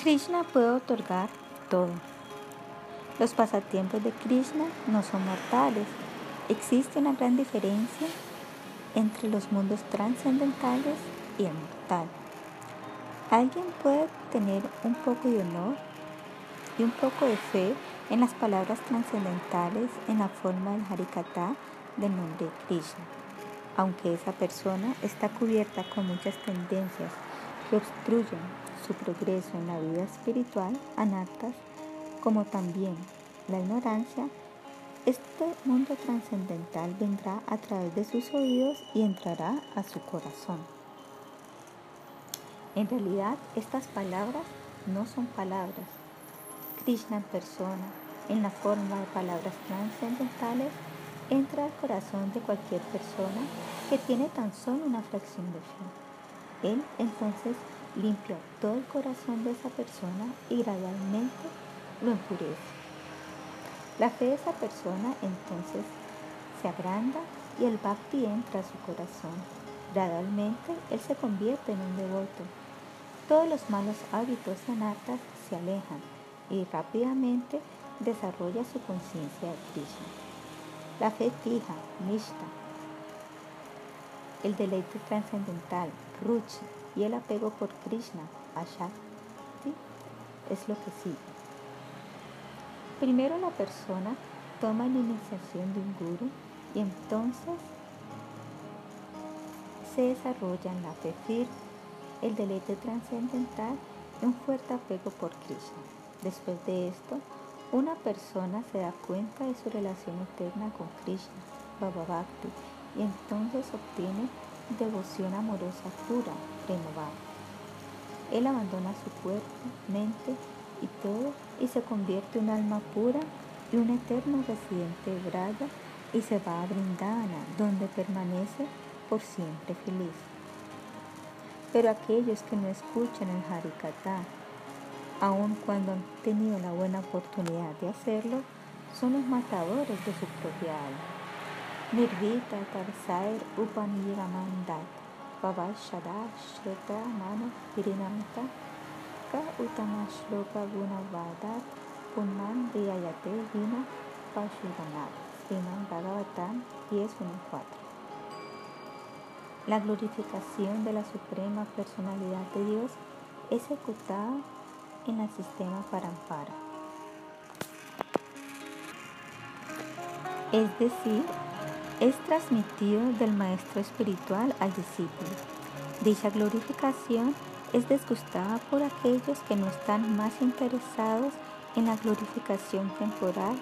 Krishna puede otorgar todo. Los pasatiempos de Krishna no son mortales. Existe una gran diferencia entre los mundos trascendentales y el mortal. Alguien puede tener un poco de honor y un poco de fe en las palabras trascendentales en la forma del Harikata del nombre de Krishna, aunque esa persona está cubierta con muchas tendencias que obstruyen su progreso en la vida espiritual, anartas, como también la ignorancia, este mundo trascendental vendrá a través de sus oídos y entrará a su corazón. En realidad, estas palabras no son palabras. Krishna en persona, en la forma de palabras trascendentales, entra al corazón de cualquier persona que tiene tan solo una fracción de fe. Él entonces limpia todo el corazón de esa persona y gradualmente lo enfurece. La fe de esa persona entonces se agranda y el bhakti entra a su corazón. Gradualmente él se convierte en un devoto. Todos los malos hábitos anartas se alejan y rápidamente desarrolla su conciencia de Krishna. La fe fija, Nishta, el deleite trascendental, Ruchi, y el apego por Krishna, Ashakti, es lo que sigue. Primero la persona toma la iniciación de un guru y entonces se desarrolla en la fe firme, el deleite trascendental y un fuerte apego por Krishna. Después de esto, una persona se da cuenta de su relación eterna con Krishna, Baba Bhakti, y entonces obtiene devoción amorosa pura, renovada. Él abandona su cuerpo, mente y todo y se convierte en un alma pura y un eterno residente de Braya y se va a Brindana, donde permanece por siempre feliz. Pero aquellos que no escuchan el Harikata, aun cuando han tenido la buena oportunidad de hacerlo, son los matadores de su propia alma. Nirvita Tarsair Upaniyamandat Pavashada Shrotra Mano Pirinamta Ka Utama Shloka Gunavadat Punman Riyayate Vina Pashudanat Sriman Bhagavatam 10.1.4 La glorificación de la Suprema Personalidad de Dios es ejecutada en el sistema Parampara. Es decir, es transmitido del maestro espiritual al discípulo. Dicha glorificación es disgustada por aquellos que no están más interesados en la glorificación temporal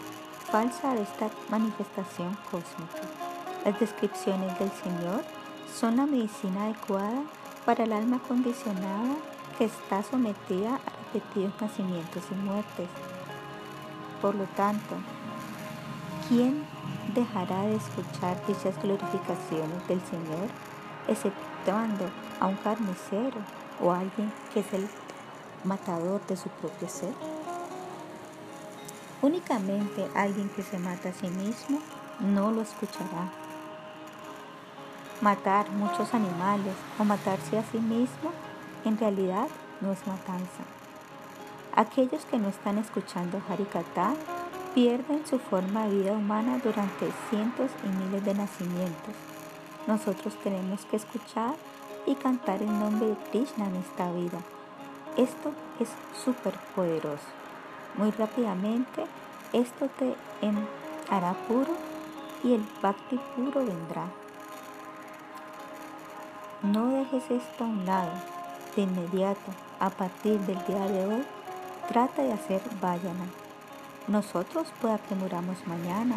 falsa de esta manifestación cósmica. Las descripciones del Señor son la medicina adecuada para el alma condicionada que está sometida a repetidos nacimientos y muertes. Por lo tanto, ¿quién dejará de escuchar dichas glorificaciones del Señor, exceptuando a un carnicero o alguien que es el matador de su propio ser? Únicamente alguien que se mata a sí mismo no lo escuchará. Matar muchos animales o matarse a sí mismo en realidad no es matanza. Aquellos que no están escuchando Harikata pierden su forma de vida humana durante cientos y miles de nacimientos. Nosotros tenemos que escuchar y cantar el nombre de Krishna en esta vida. Esto es súper poderoso. Muy rápidamente esto te hará puro y el bhakti puro vendrá. No dejes esto a un lado. De inmediato, a partir del día de hoy, trata de hacer vayana. Nosotros puede que mañana.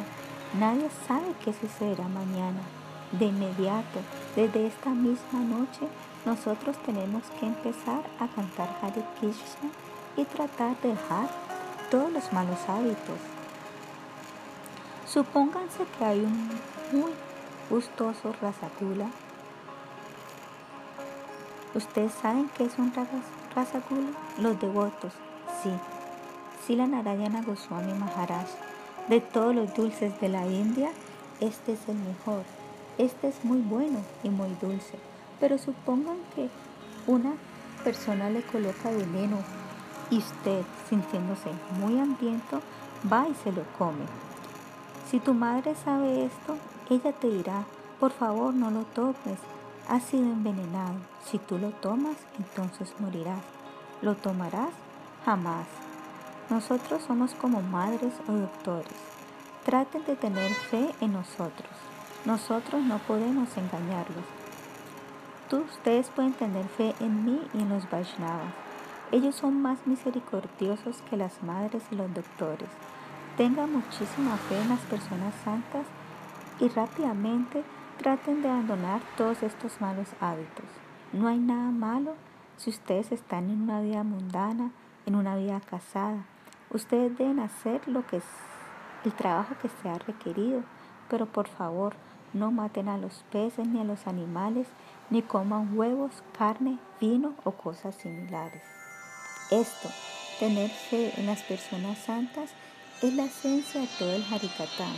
Nadie sabe qué sucederá mañana. De inmediato, desde esta misma noche, nosotros tenemos que empezar a cantar Hare Krishna y tratar de dejar todos los malos hábitos. Supónganse que hay un muy gustoso rasakula. ¿Ustedes saben qué es un rasakula? Los devotos, sí la Narayana Goswami Maharaj. De todos los dulces de la India, este es el mejor. Este es muy bueno y muy dulce. Pero supongan que una persona le coloca veneno y usted, sintiéndose muy hambriento, va y se lo come. Si tu madre sabe esto, ella te dirá, por favor no lo tomes, ha sido envenenado. Si tú lo tomas, entonces morirás. ¿Lo tomarás? Jamás. Nosotros somos como madres o doctores. Traten de tener fe en nosotros. Nosotros no podemos engañarlos. Tú, ustedes pueden tener fe en mí y en los Vaishnavas. Ellos son más misericordiosos que las madres y los doctores. Tengan muchísima fe en las personas santas y rápidamente traten de abandonar todos estos malos hábitos. No hay nada malo si ustedes están en una vida mundana, en una vida casada. Ustedes deben hacer lo que es el trabajo que sea requerido, pero por favor no maten a los peces ni a los animales, ni coman huevos, carne, vino o cosas similares. Esto, tener fe en las personas santas, es la esencia de todo el Harikatán.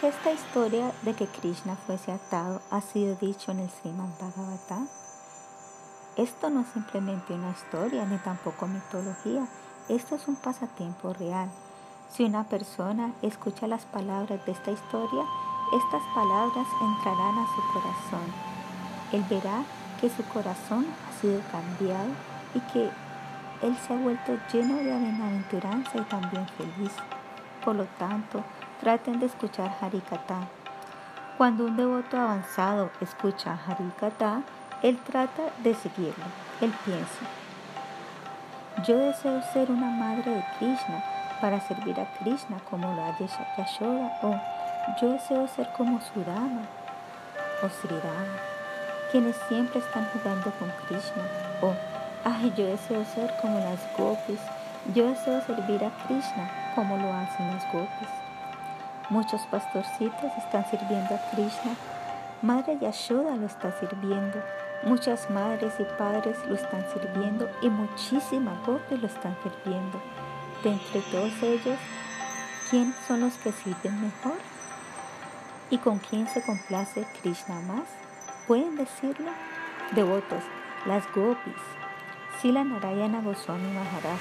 qué esta historia de que Krishna fuese atado ha sido dicho en el Srimad Bhagavatam? Esto no es simplemente una historia ni tampoco mitología, esto es un pasatiempo real. Si una persona escucha las palabras de esta historia, estas palabras entrarán a su corazón. Él verá que su corazón ha sido cambiado y que él se ha vuelto lleno de bienaventuranza y también feliz. Por lo tanto, traten de escuchar Harikata. Cuando un devoto avanzado escucha Harikata, él trata de seguirlo. Él piensa, yo deseo ser una madre de Krishna para servir a Krishna como lo hace Yashoda o yo deseo ser como Sudama o Sri Rama, quienes siempre están jugando con Krishna. O, ay, yo deseo ser como las gopis. Yo deseo servir a Krishna como lo hacen las gopis. Muchos pastorcitos están sirviendo a Krishna. Madre Yashoda lo está sirviendo. Muchas madres y padres lo están sirviendo y muchísimas gopis lo están sirviendo. De entre todos ellos, ¿quién son los que sirven mejor? ¿Y con quién se complace Krishna más? ¿Pueden decirlo? Devotos, las gopis. Sila Narayana Goswami Maharaj.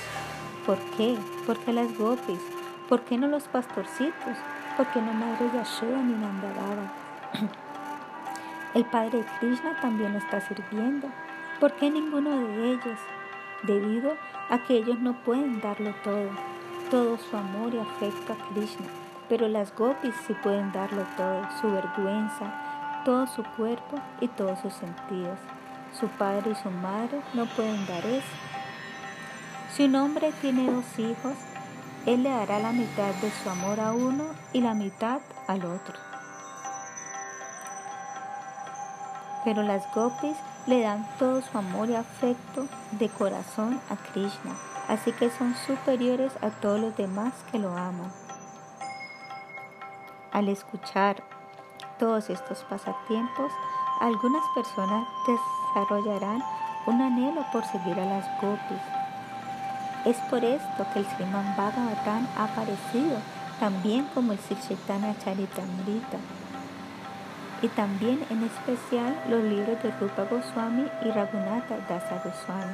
¿Por qué? ¿Por qué las gopis? ¿Por qué no los pastorcitos? ¿Por qué no Madre Yashoda ni Nandadava? El Padre Krishna también lo está sirviendo. ¿Por qué ninguno de ellos? Debido a que ellos no pueden darlo todo, todo su amor y afecto a Krishna. Pero las gopis sí pueden darlo todo, su vergüenza, todo su cuerpo y todos sus sentidos. Su padre y su madre no pueden dar eso. Si un hombre tiene dos hijos, él le dará la mitad de su amor a uno y la mitad al otro. Pero las gopis le dan todo su amor y afecto de corazón a Krishna, así que son superiores a todos los demás que lo aman. Al escuchar todos estos pasatiempos, algunas personas desarrollarán un anhelo por seguir a las gopis. Es por esto que el Sriman Bhagavatam ha aparecido también como el Sri Chaitanya Charitamrita y también en especial los libros de Rupa Goswami y Raghunatha Dasa Goswami.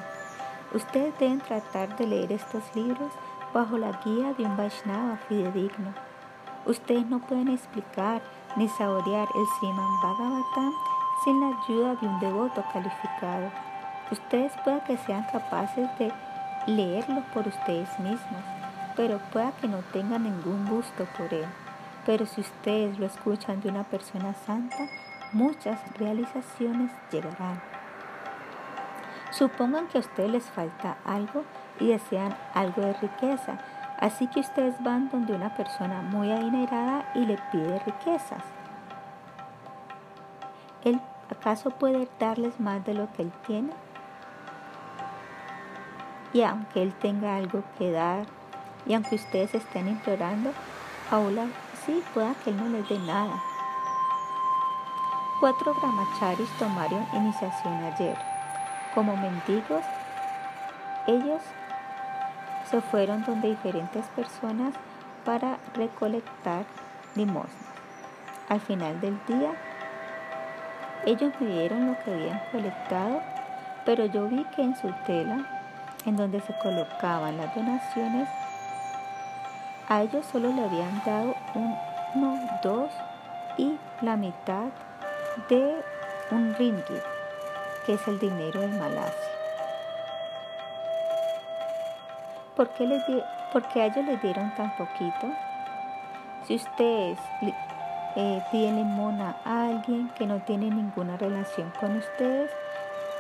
Ustedes deben tratar de leer estos libros bajo la guía de un Vaishnava fidedigno Ustedes no pueden explicar ni saborear el Sriman Bhagavatam sin la ayuda de un devoto calificado. Ustedes pueden que sean capaces de leerlo por ustedes mismos, pero pueda que no tengan ningún gusto por él. Pero si ustedes lo escuchan de una persona santa, muchas realizaciones llegarán. Supongan que a ustedes les falta algo y desean algo de riqueza Así que ustedes van donde una persona muy adinerada y le pide riquezas. ¿Él acaso puede darles más de lo que él tiene? Y aunque él tenga algo que dar, y aunque ustedes estén implorando, aún sí pueda que él no les dé nada. Cuatro brahmacharis tomaron iniciación ayer. Como mendigos, ellos se fueron donde diferentes personas para recolectar limosnas. Al final del día, Ellos me dieron lo que habían colectado, pero yo vi que en su tela, en donde se colocaban las donaciones, a ellos solo le habían dado uno, dos y la mitad de un ringgit, que es el dinero de Malasia. ¿Por qué, les a ellos les dieron tan poquito? Si ustedes eh, piden limona a alguien que no tiene ninguna relación con ustedes,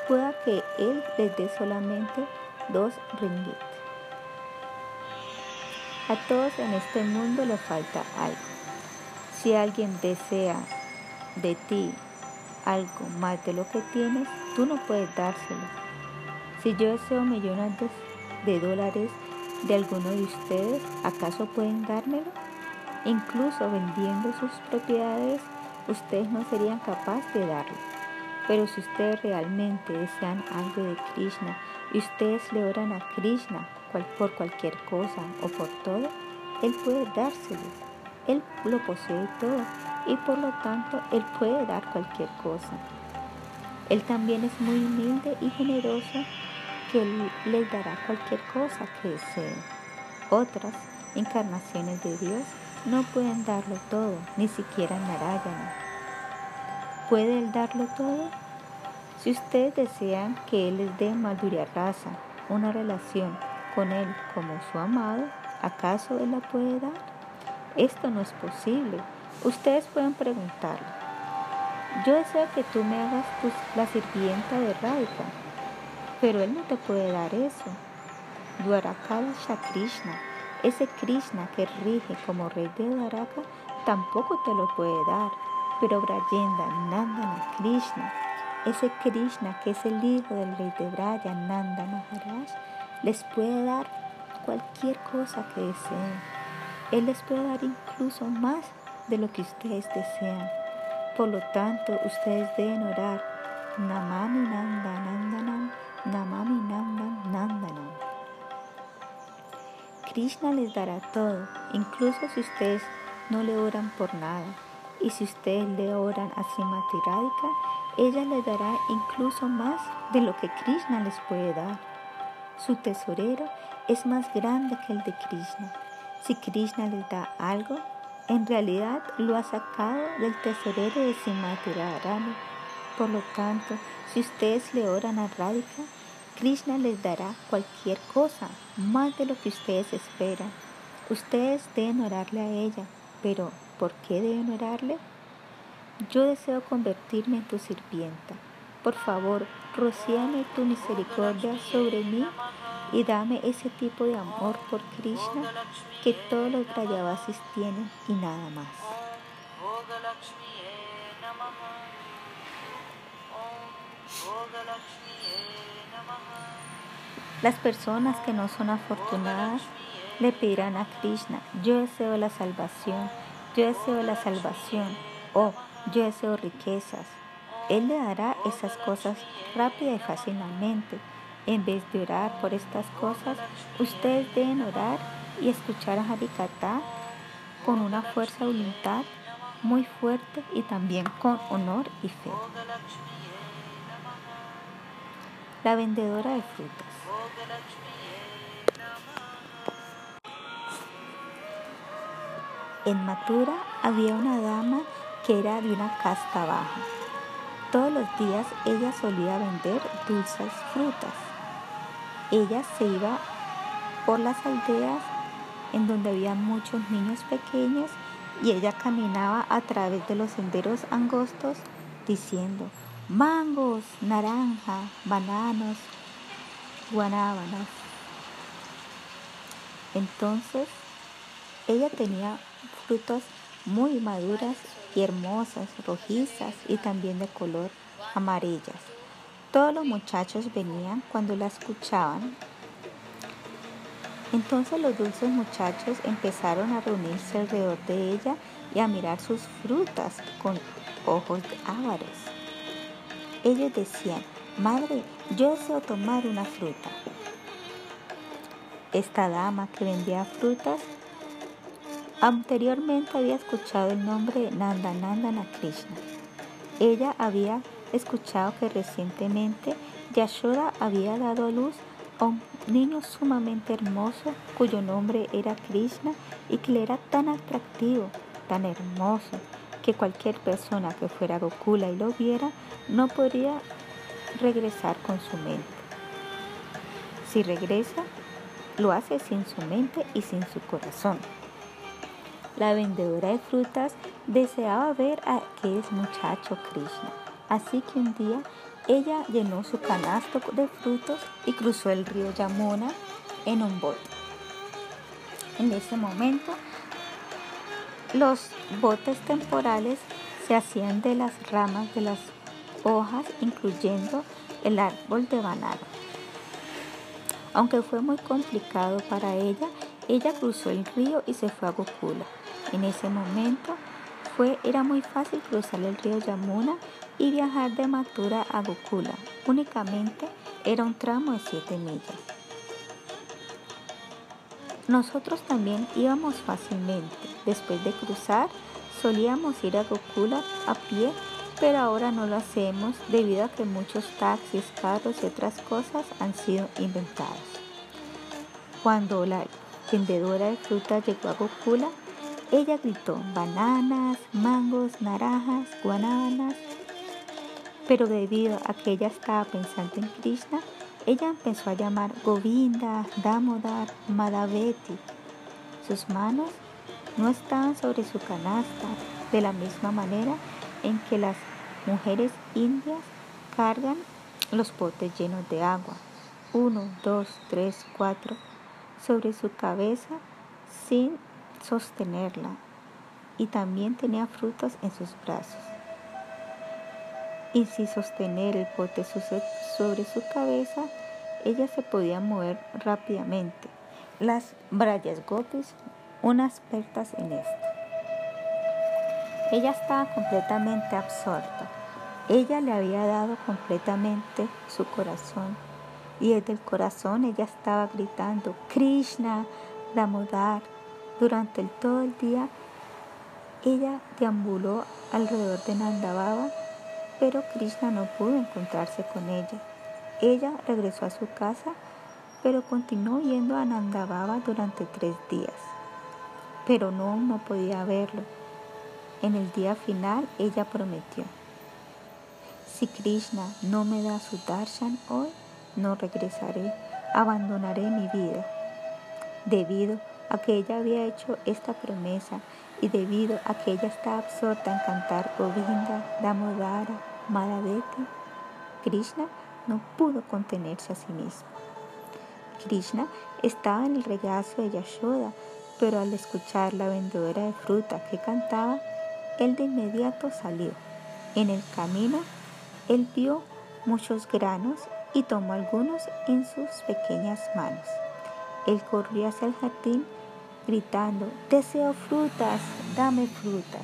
pueda que él les dé solamente dos ringgit. A todos en este mundo le falta algo. Si alguien desea de ti algo más de lo que tienes, tú no puedes dárselo. Si yo deseo millones de dólares de alguno de ustedes, ¿acaso pueden dármelo? Incluso vendiendo sus propiedades, ustedes no serían capaces de darlo. Pero si ustedes realmente desean algo de Krishna y ustedes le oran a Krishna por cualquier cosa o por todo, Él puede dárselos. Él lo posee todo y por lo tanto Él puede dar cualquier cosa. Él también es muy humilde y generoso que Él les dará cualquier cosa que deseen. Otras encarnaciones de Dios no pueden darlo todo, ni siquiera Narayana. ¿Puede Él darlo todo? Si ustedes desean que Él les dé Madhurya Rasa, una relación con Él como su amado, ¿acaso Él la puede dar? Esto no es posible. Ustedes pueden preguntarle. Yo deseo que tú me hagas la sirvienta de Radhika, pero Él no te puede dar eso. Dwarakal Krishna ese Krishna que rige como rey de Dwaraka tampoco te lo puede dar. Pero Brayenda Nandana Krishna, ese Krishna que es el hijo del rey de Braya Nanda Maharaj, les puede dar cualquier cosa que deseen. Él les puede dar incluso más de lo que ustedes desean. Por lo tanto, ustedes deben orar Namami Nanda Nandanam, Namami Nandan Nandanam. Krishna les dará todo, incluso si ustedes no le oran por nada. Y si ustedes le oran a Srimati Radhika, ella les dará incluso más de lo que Krishna les puede dar. Su tesorero es más grande que el de Krishna. Si Krishna les da algo, en realidad lo ha sacado del tesorero de Srimati Radharani. Por lo tanto, si ustedes le oran a Radhika, Krishna les dará cualquier cosa, más de lo que ustedes esperan. Ustedes deben orarle a ella, pero ¿por qué deben orarle? Yo deseo convertirme en tu sirvienta. Por favor, rocíame tu misericordia sobre mí y dame ese tipo de amor por Krishna que todos los Brayavasis tienen y nada más. Las personas que no son afortunadas le pedirán a Krishna, yo deseo la salvación, yo deseo la salvación, o yo deseo riquezas. Él le dará esas cosas rápida y fácilmente. En vez de orar por estas cosas, ustedes deben orar y escuchar a Harikata con una fuerza de voluntad muy fuerte y también con honor y fe. La vendedora de frutas. En Matura había una dama que era de una casta baja. Todos los días ella solía vender dulces frutas. Ella se iba por las aldeas en donde había muchos niños pequeños y ella caminaba a través de los senderos angostos diciendo mangos, naranja, bananos, guanábanas. Entonces ella tenía frutas muy maduras y hermosas, rojizas y también de color amarillas. Todos los muchachos venían cuando la escuchaban. Entonces los dulces muchachos empezaron a reunirse alrededor de ella y a mirar sus frutas con ojos ávaros. Ellos decían, Madre, yo deseo tomar una fruta. Esta dama que vendía frutas anteriormente había escuchado el nombre de Nanda Krishna. Ella había escuchado que recientemente Yashoda había dado a luz a un niño sumamente hermoso cuyo nombre era Krishna y que le era tan atractivo, tan hermoso, que cualquier persona que fuera Gokula y lo viera no podría regresar con su mente. Si regresa, lo hace sin su mente y sin su corazón. La vendedora de frutas deseaba ver a aquel muchacho Krishna, así que un día ella llenó su canasto de frutos y cruzó el río Yamuna en un bote. En ese momento, los botes temporales se hacían de las ramas de las hojas, incluyendo el árbol de banano. Aunque fue muy complicado para ella, ella cruzó el río y se fue a Gokula. En ese momento fue, era muy fácil cruzar el río Yamuna y viajar de Mathura a Gokula. Únicamente era un tramo de 7 millas. Nosotros también íbamos fácilmente. Después de cruzar, solíamos ir a Gokula a pie, pero ahora no lo hacemos debido a que muchos taxis, carros y otras cosas han sido inventados. Cuando la vendedora de fruta llegó a Gokula, ella gritó bananas, mangos, naranjas, guanábanas, pero debido a que ella estaba pensando en Krishna, ella empezó a llamar Govinda, Damodar, Madhaveti. Sus manos no estaban sobre su canasta de la misma manera en que las mujeres indias cargan los potes llenos de agua. Uno, dos, tres, cuatro, sobre su cabeza sin sostenerla. Y también tenía frutas en sus brazos y sin sostener el pote sobre su cabeza, ella se podía mover rápidamente. Las Brayas Gopis, unas expertas en esto. Ella estaba completamente absorta. Ella le había dado completamente su corazón y desde el corazón ella estaba gritando Krishna, Damodar. Durante todo el día ella deambuló alrededor de Nandababa pero Krishna no pudo encontrarse con ella. Ella regresó a su casa, pero continuó yendo a Nandababa durante tres días. Pero no, no podía verlo. En el día final ella prometió, si Krishna no me da su darshan hoy, no regresaré, abandonaré mi vida. Debido a que ella había hecho esta promesa, y debido a que ella estaba absorta en cantar Govinda, Damodara, Madhaveti, Krishna no pudo contenerse a sí mismo. Krishna estaba en el regazo de Yashoda, pero al escuchar la vendedora de fruta que cantaba, él de inmediato salió. En el camino, él vio muchos granos y tomó algunos en sus pequeñas manos. Él corrió hacia el jardín gritando, deseo frutas, dame frutas.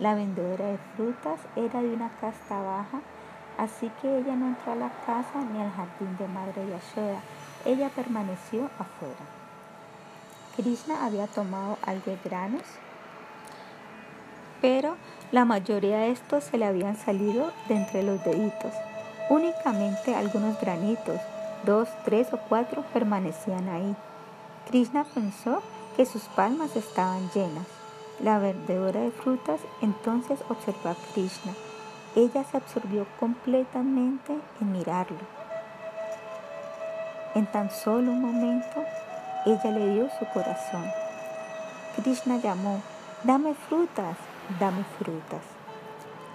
La vendedora de frutas era de una casta baja, así que ella no entró a la casa ni al jardín de Madre Yashoda. Ella permaneció afuera. Krishna había tomado algo de granos, pero la mayoría de estos se le habían salido de entre los deditos. Únicamente algunos granitos, dos, tres o cuatro, permanecían ahí. Krishna pensó que sus palmas estaban llenas. La vendedora de frutas entonces observó a Krishna. Ella se absorbió completamente en mirarlo. En tan solo un momento, ella le dio su corazón. Krishna llamó, dame frutas, dame frutas.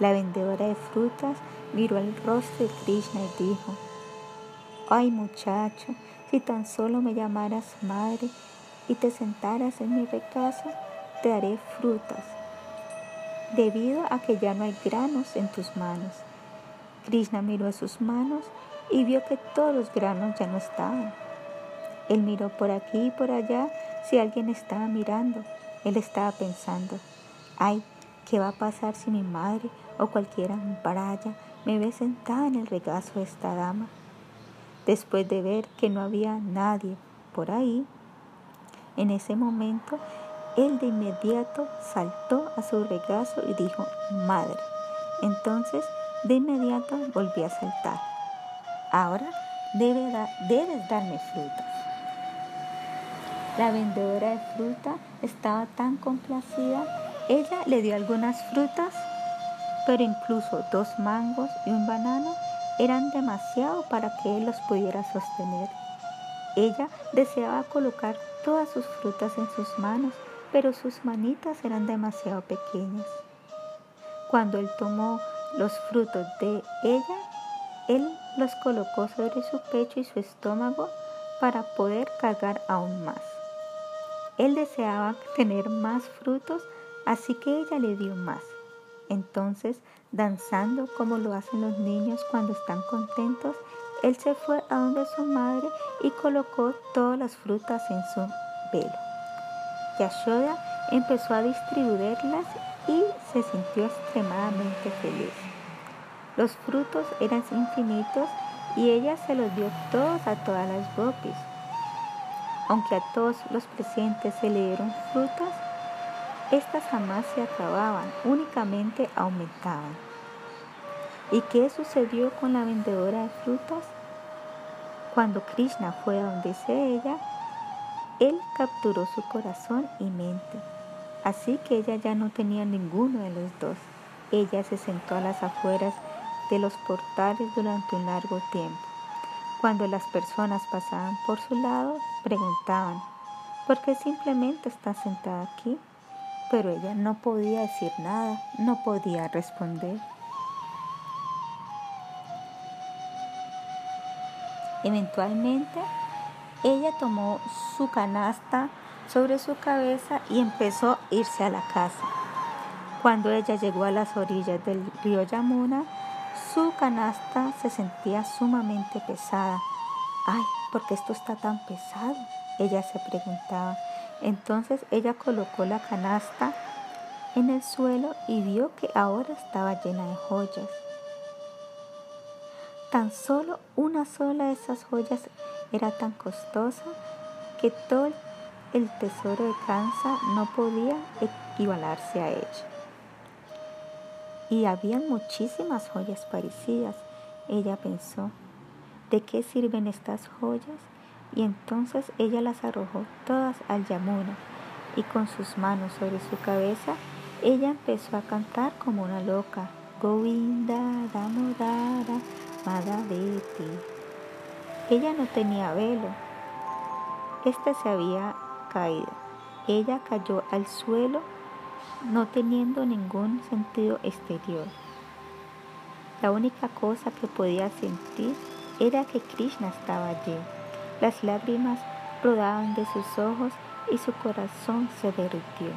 La vendedora de frutas miró el rostro de Krishna y dijo, ay muchacho, si tan solo me llamaras madre, y te sentaras en mi regazo, te haré frutas, debido a que ya no hay granos en tus manos. Krishna miró sus manos y vio que todos los granos ya no estaban. Él miró por aquí y por allá si alguien estaba mirando. Él estaba pensando, ay, ¿qué va a pasar si mi madre o cualquiera baraya me ve sentada en el regazo de esta dama? Después de ver que no había nadie por ahí, en ese momento, él de inmediato saltó a su regazo y dijo, Madre, Entonces, de inmediato volví a saltar. Ahora debes darme frutas. La vendedora de fruta estaba tan complacida. Ella le dio algunas frutas, pero incluso dos mangos y un banano eran demasiado para que él los pudiera sostener. Ella deseaba colocar todas sus frutas en sus manos, pero sus manitas eran demasiado pequeñas. Cuando él tomó los frutos de ella, él los colocó sobre su pecho y su estómago para poder cargar aún más. Él deseaba tener más frutos, así que ella le dio más. Entonces, danzando como lo hacen los niños cuando están contentos, él se fue a donde su madre y colocó todas las frutas en su velo. Yashoda empezó a distribuirlas y se sintió extremadamente feliz. Los frutos eran infinitos y ella se los dio todos a todas las gopis. Aunque a todos los presentes se le dieron frutas, estas jamás se acababan, únicamente aumentaban. ¿Y qué sucedió con la vendedora de frutas? Cuando Krishna fue a donde ella, él capturó su corazón y mente. Así que ella ya no tenía ninguno de los dos. Ella se sentó a las afueras de los portales durante un largo tiempo. Cuando las personas pasaban por su lado, preguntaban, ¿por qué simplemente está sentada aquí? Pero ella no podía decir nada, no podía responder. Eventualmente, ella tomó su canasta sobre su cabeza y empezó a irse a la casa. Cuando ella llegó a las orillas del río Yamuna, su canasta se sentía sumamente pesada. Ay, ¿por qué esto está tan pesado? Ella se preguntaba. Entonces ella colocó la canasta en el suelo y vio que ahora estaba llena de joyas. Tan solo una sola de esas joyas era tan costosa que todo el tesoro de Kansa no podía equivalarse a ella. Y habían muchísimas joyas parecidas. Ella pensó, ¿de qué sirven estas joyas? Y entonces ella las arrojó todas al Yamuna y con sus manos sobre su cabeza, ella empezó a cantar como una loca. Govinda, Damodara, Madhaveti. Ella no tenía velo. Este se había caído. Ella cayó al suelo no teniendo ningún sentido exterior. La única cosa que podía sentir era que Krishna estaba allí. Las lágrimas rodaban de sus ojos y su corazón se derritió.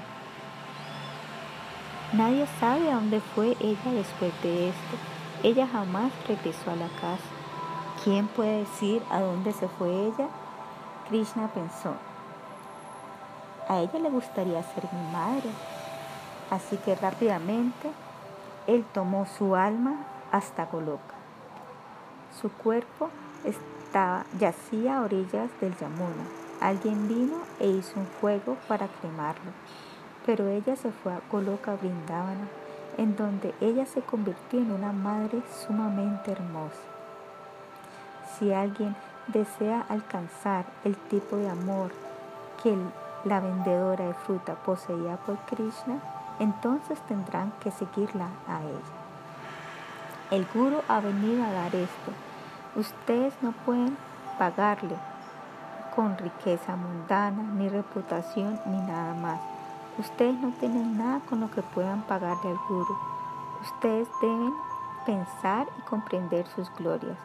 Nadie sabe a dónde fue ella después de esto. Ella jamás regresó a la casa. ¿Quién puede decir a dónde se fue ella? Krishna pensó. A ella le gustaría ser mi madre. Así que rápidamente él tomó su alma hasta Goloka. Su cuerpo estaba, yacía a orillas del Yamuna. Alguien vino e hizo un fuego para cremarlo. Pero ella se fue a Goloka Vrindavana en donde ella se convirtió en una madre sumamente hermosa. Si alguien desea alcanzar el tipo de amor que la vendedora de fruta poseía por Krishna, entonces tendrán que seguirla a ella. El guru ha venido a dar esto. Ustedes no pueden pagarle con riqueza mundana, ni reputación, ni nada más. Ustedes no tienen nada con lo que puedan pagarle al guru. Ustedes deben pensar y comprender sus glorias.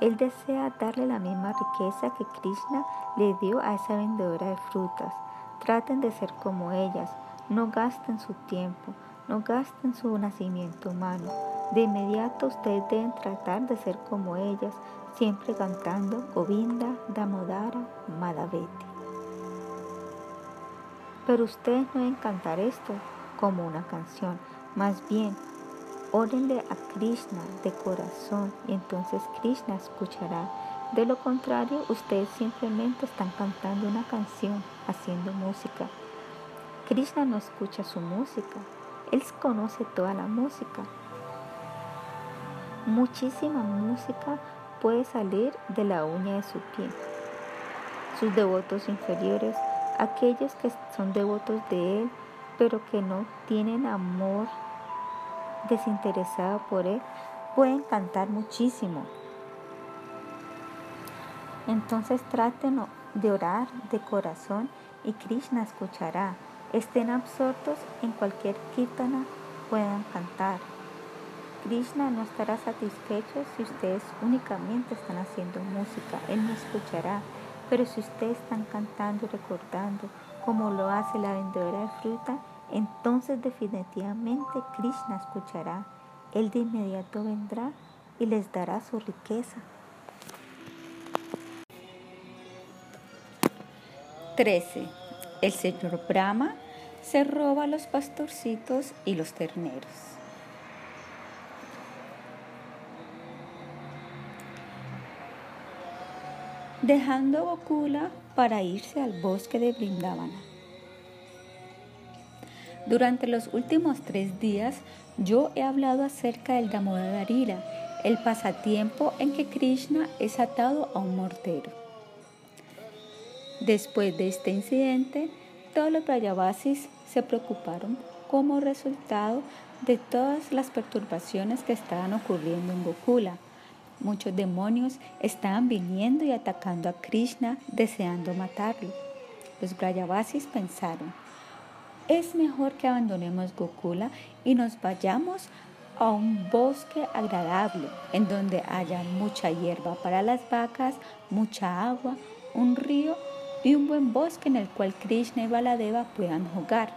Él desea darle la misma riqueza que Krishna le dio a esa vendedora de frutas. Traten de ser como ellas. No gasten su tiempo. No gasten su nacimiento humano. De inmediato ustedes deben tratar de ser como ellas, siempre cantando Govinda, Damodara, Madhaveti. Pero ustedes no deben cantar esto como una canción, más bien órenle a Krishna de corazón y entonces Krishna escuchará. De lo contrario, ustedes simplemente están cantando una canción, haciendo música. Krishna no escucha su música, Él conoce toda la música. Muchísima música puede salir de la uña de su pie. Sus devotos inferiores, aquellos que son devotos de Él, pero que no tienen amor desinteresado por Él, pueden cantar muchísimo. Entonces traten de orar de corazón y Krishna escuchará. Estén absortos en cualquier kirtana, puedan cantar. Krishna no estará satisfecho si ustedes únicamente están haciendo música, Él no escuchará. Pero si ustedes están cantando y recordando como lo hace la vendedora de fruta, entonces definitivamente Krishna escuchará. Él de inmediato vendrá y les dará su riqueza. 13. El señor Brahma se roba los pastorcitos y los terneros. Dejando Gokula para irse al bosque de Brindavana. Durante los últimos tres días yo he hablado acerca del Damodarila, el pasatiempo en que Krishna es atado a un mortero. Después de este incidente, todos los Brayavasis se preocuparon como resultado de todas las perturbaciones que estaban ocurriendo en Gokula. Muchos demonios estaban viniendo y atacando a Krishna deseando matarlo. Los Brayavasis pensaron, es mejor que abandonemos Gokula y nos vayamos a un bosque agradable en donde haya mucha hierba para las vacas, mucha agua, un río y un buen bosque en el cual Krishna y Baladeva puedan jugar.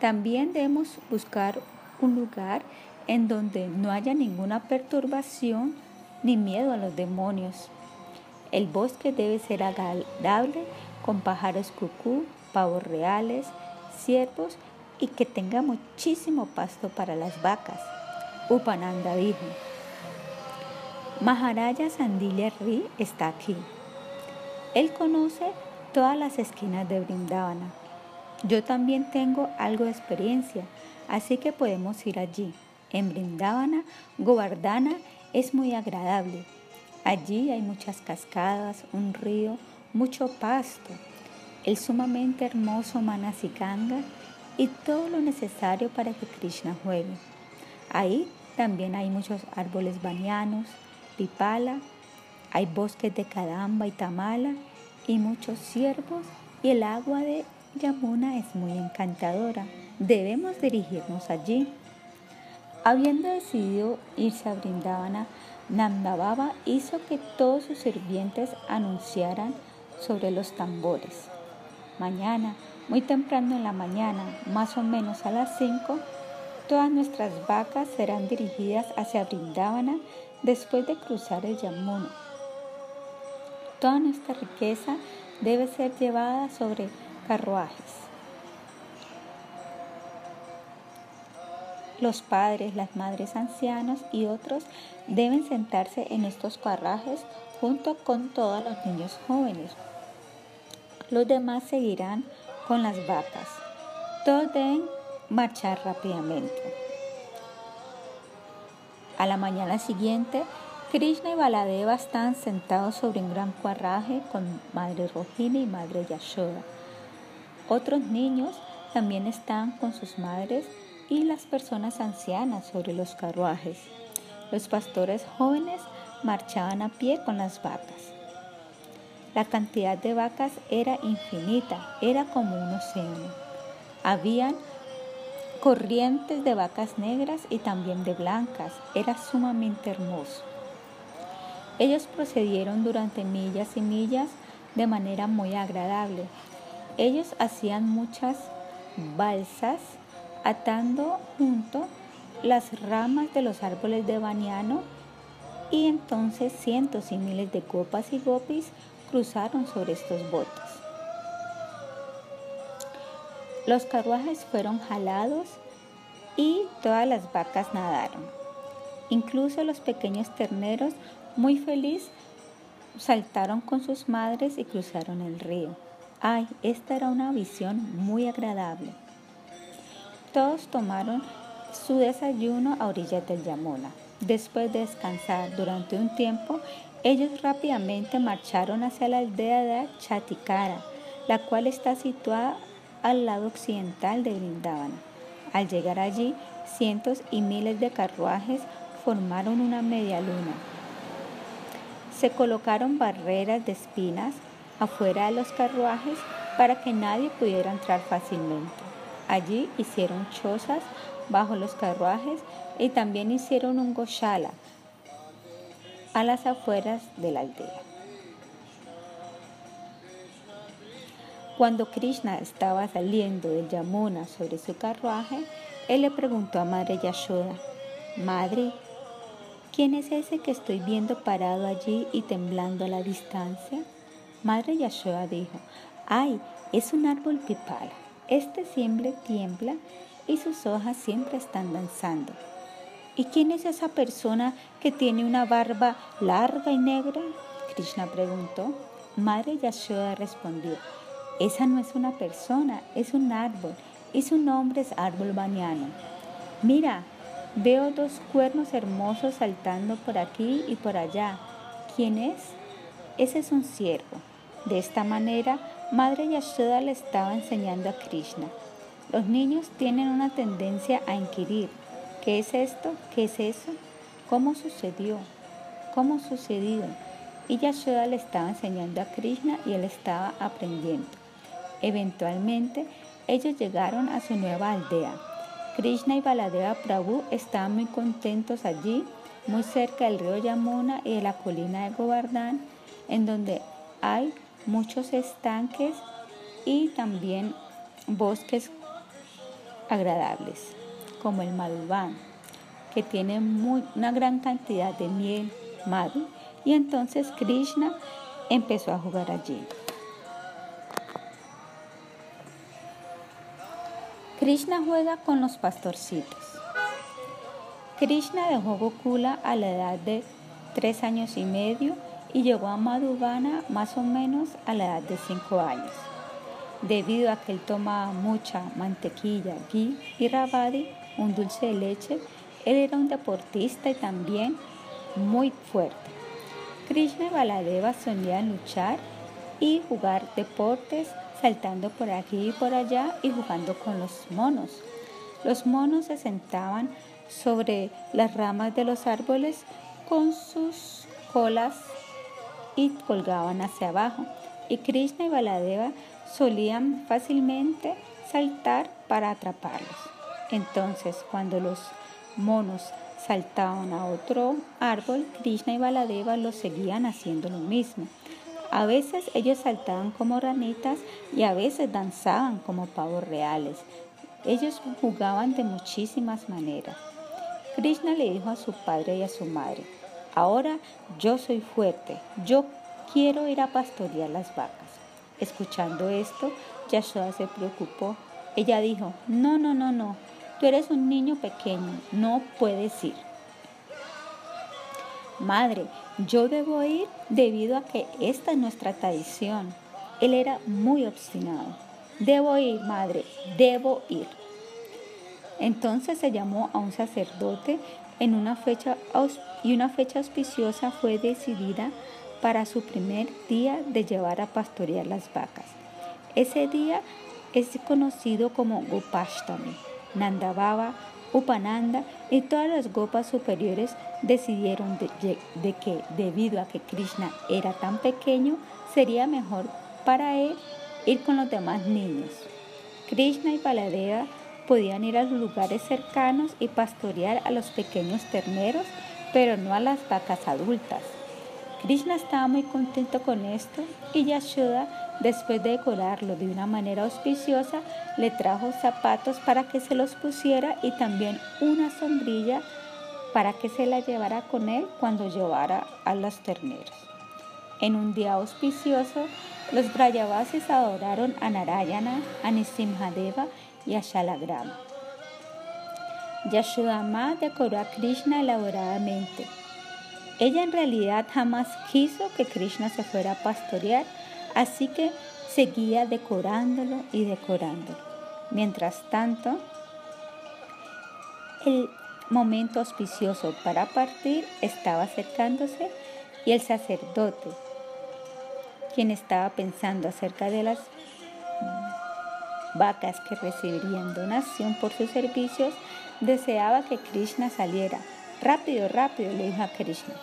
También debemos buscar un lugar en donde no haya ninguna perturbación ni miedo a los demonios. El bosque debe ser agradable con pájaros cucú, pavos reales, ciervos y que tenga muchísimo pasto para las vacas. Upananda dijo, Maharaja Sandilya Ri está aquí. Él conoce todas las esquinas de Brindavana. Yo también tengo algo de experiencia, así que podemos ir allí. En Brindavana, Govardhana es muy agradable. Allí hay muchas cascadas, un río, mucho pasto, el sumamente hermoso Manasikanga y todo lo necesario para que Krishna juegue. Ahí también hay muchos árboles banianos, pipala, hay bosques de Kadamba y Tamala y muchos ciervos y el agua de Yamuna es muy encantadora. Debemos dirigirnos allí. Habiendo decidido irse a Brindavana, Nandababa hizo que todos sus sirvientes anunciaran sobre los tambores. Mañana, muy temprano en la mañana, más o menos a las 5, todas nuestras vacas serán dirigidas hacia Brindavana después de cruzar el Yamuna. Toda nuestra riqueza debe ser llevada sobre carruajes. Los padres, las madres ancianos y otros deben sentarse en estos carruajes junto con todos los niños jóvenes. Los demás seguirán con las vacas. Todos deben marchar rápidamente. A la mañana siguiente, Krishna y Baladeva están sentados sobre un gran cuarraje con Madre Rohini y Madre Yashoda. Otros niños también están con sus madres y las personas ancianas sobre los carruajes. Los pastores jóvenes marchaban a pie con las vacas. La cantidad de vacas era infinita, era como un océano. Habían corrientes de vacas negras y también de blancas. Era sumamente hermoso. Ellos procedieron durante millas y millas de manera muy agradable. Ellos hacían muchas balsas atando junto las ramas de los árboles de baniano y entonces cientos y miles de copas y gopis cruzaron sobre estos botes. Los carruajes fueron jalados y todas las vacas nadaron. Incluso los pequeños terneros muy feliz, saltaron con sus madres y cruzaron el río. Ay, esta era una visión muy agradable. Todos tomaron su desayuno a orillas del Yamuna. Después de descansar durante un tiempo, ellos rápidamente marcharon hacia la aldea de Chatikara, la cual está situada al lado occidental de Vrindavana. Al llegar allí, cientos y miles de carruajes formaron una media luna. Se colocaron barreras de espinas afuera de los carruajes para que nadie pudiera entrar fácilmente. Allí hicieron chozas bajo los carruajes y también hicieron un goshala a las afueras de la aldea. Cuando Krishna estaba saliendo del Yamuna sobre su carruaje, él le preguntó a Madre Yashoda, Madre, ¿quién es ese que estoy viendo parado allí y temblando a la distancia? Madre Yashoda dijo, ay, es un árbol pipala. Este siempre tiembla y sus hojas siempre están danzando. ¿Y quién es esa persona que tiene una barba larga y negra? Krishna preguntó. Madre Yashoda respondió, esa no es una persona, es un árbol y su nombre es árbol baniano. Mira, veo dos cuernos hermosos saltando por aquí y por allá. ¿Quién es? Ese es un ciervo. De esta manera, Madre Yashoda le estaba enseñando a Krishna. Los niños tienen una tendencia a inquirir ¿Qué es esto? ¿Qué es eso? ¿Cómo sucedió? ¿Cómo sucedió? Y Yashoda le estaba enseñando a Krishna y él estaba aprendiendo. Eventualmente, ellos llegaron a su nueva aldea. Krishna y Baladeva Prabhu estaban muy contentos allí, muy cerca del río Yamuna y de la colina de Govardhan, en donde hay muchos estanques y también bosques agradables como el Madhuban, que tiene una gran cantidad de miel, madhu, y entonces Krishna empezó a jugar allí. Krishna juega con los pastorcitos. Krishna dejó Gokula a la edad de tres años y medio y llegó a Madhuvana más o menos a la edad de cinco años. Debido a que él tomaba mucha mantequilla, ghee y rabadi, un dulce de leche. Él era un deportista y también muy fuerte. Krishna y Baladeva solían luchar y jugar deportes, saltando por aquí y por allá y jugando con los monos. Los monos se sentaban sobre las ramas de los árboles con sus colas y colgaban hacia abajo. Y Krishna y Baladeva solían fácilmente saltar para atraparlos. Entonces, cuando los monos saltaban a otro árbol, Krishna y Baladeva los seguían haciendo lo mismo. A veces ellos saltaban como ranitas y a veces danzaban como pavos reales. Ellos jugaban de muchísimas maneras. Krishna le dijo a su padre y a su madre, ahora yo soy fuerte, yo quiero ir a pastorear las vacas. Escuchando esto, Yashoda se preocupó. Ella dijo, no, no, no, no, Tú eres un niño pequeño, no puedes ir. Madre, yo debo ir debido a que esta es nuestra tradición. Él era muy obstinado. Debo ir, madre, debo ir. Entonces se llamó a un sacerdote en una fecha y una fecha auspiciosa fue decidida para su primer día de llevar a pastorear las vacas. Ese día es conocido como Gopashtami. Nandababa, Upananda y todas las gopas superiores decidieron de, que debido a que Krishna era tan pequeño, sería mejor para él ir con los demás niños. Krishna y Baladeva podían ir a los lugares cercanos y pastorear a los pequeños terneros, pero no a las vacas adultas. Krishna estaba muy contento con esto y Yashoda Después de decorarlo de una manera auspiciosa, le trajo zapatos para que se los pusiera y también una sombrilla para que se la llevara con él cuando llevara a los terneros. En un día auspicioso, los Brayavasis adoraron a Narayana, a Nisimhadeva y a Shalagrama. Yashodama decoró a Krishna elaboradamente. Ella en realidad jamás quiso que Krishna se fuera a pastorear, Así que seguía decorándolo y decorándolo. Mientras tanto, el momento auspicioso para partir estaba acercándose y el sacerdote, quien estaba pensando acerca de las vacas que recibirían donación por sus servicios, deseaba que Krishna saliera. Rápido, rápido, le dijo a Krishna.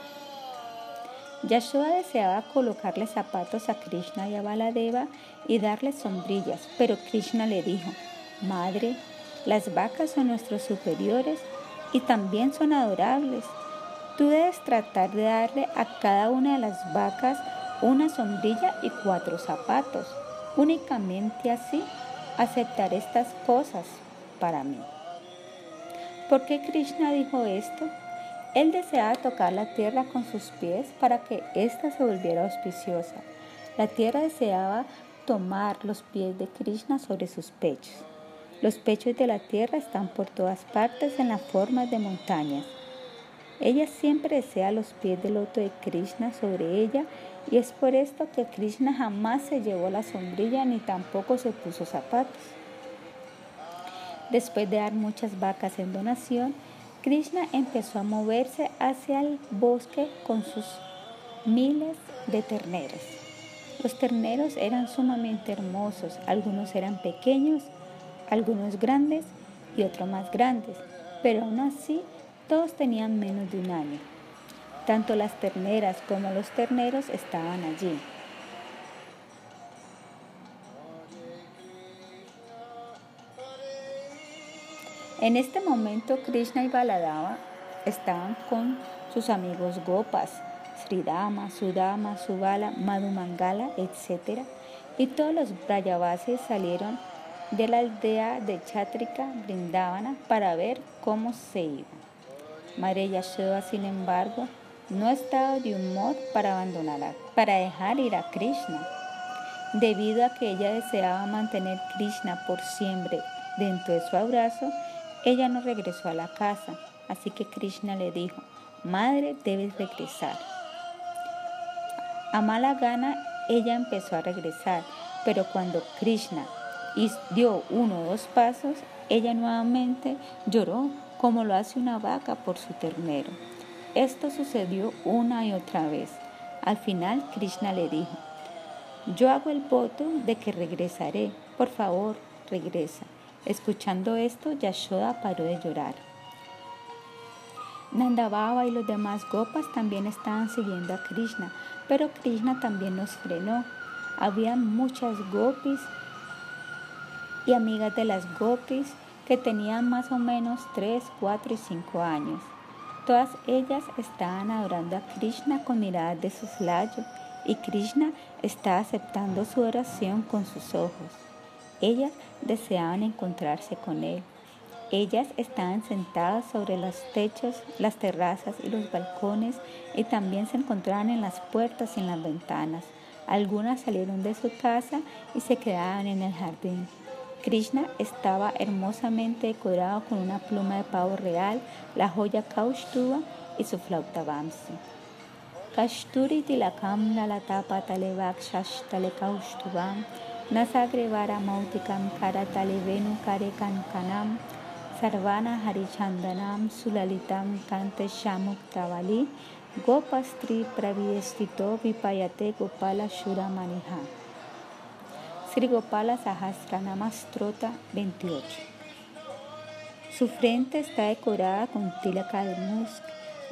Yashoda deseaba colocarle zapatos a Krishna y a Baladeva y darle sombrillas, pero Krishna le dijo, Madre, las vacas son nuestros superiores y también son adorables. Tú debes tratar de darle a cada una de las vacas una sombrilla y cuatro zapatos. Únicamente así aceptar estas cosas para mí. ¿Por qué Krishna dijo esto? Él deseaba tocar la tierra con sus pies para que ésta se volviera auspiciosa. La tierra deseaba tomar los pies de Krishna sobre sus pechos. Los pechos de la tierra están por todas partes en la forma de montañas. Ella siempre desea los pies del loto de Krishna sobre ella y es por esto que Krishna jamás se llevó la sombrilla ni tampoco se puso zapatos. Después de dar muchas vacas en donación, Krishna empezó a moverse hacia el bosque con sus miles de terneros. Los terneros eran sumamente hermosos, algunos eran pequeños, algunos grandes y otros más grandes, pero aún así todos tenían menos de un año. Tanto las terneras como los terneros estaban allí. En este momento Krishna y Baladava estaban con sus amigos Gopas, Sridama, Sudama, Subala, Madhumangala, etc. Y todos los Brayavasis salieron de la aldea de Chatrika, Brindavana, para ver cómo se iba. María sin embargo, no estaba de humor para abandonar, para dejar ir a Krishna. Debido a que ella deseaba mantener Krishna por siempre dentro de su abrazo, ella no regresó a la casa, así que Krishna le dijo, Madre, debes regresar. A mala gana, ella empezó a regresar, pero cuando Krishna dio uno o dos pasos, ella nuevamente lloró como lo hace una vaca por su ternero. Esto sucedió una y otra vez. Al final Krishna le dijo, yo hago el voto de que regresaré. Por favor, regresa. Escuchando esto, Yashoda paró de llorar. Nandababa y los demás gopas también estaban siguiendo a Krishna, pero Krishna también los frenó. Había muchas gopis y amigas de las gopis que tenían más o menos 3, 4 y 5 años. Todas ellas estaban adorando a Krishna con miradas de soslayo y Krishna está aceptando su oración con sus ojos. Ellas deseaban encontrarse con él. Ellas estaban sentadas sobre los techos, las terrazas y los balcones y también se encontraban en las puertas y en las ventanas. Algunas salieron de su casa y se quedaban en el jardín. Krishna estaba hermosamente decorado con una pluma de pavo real, la joya Kaustuva y su flauta Vamsi. Kashturi tilakam nalatapa talevak shashtale Kaustuvam Nasagrevara Mautikam Karatalevenu Karekankanam Sarvana Harichandanam Sulalitam Kante Shamuktavali Gopastri Praviestito Vipayate Gopala Shuramaniha Sri Gopala Sahasranama Strota 28 Su frente está decorada con tilaka de musk.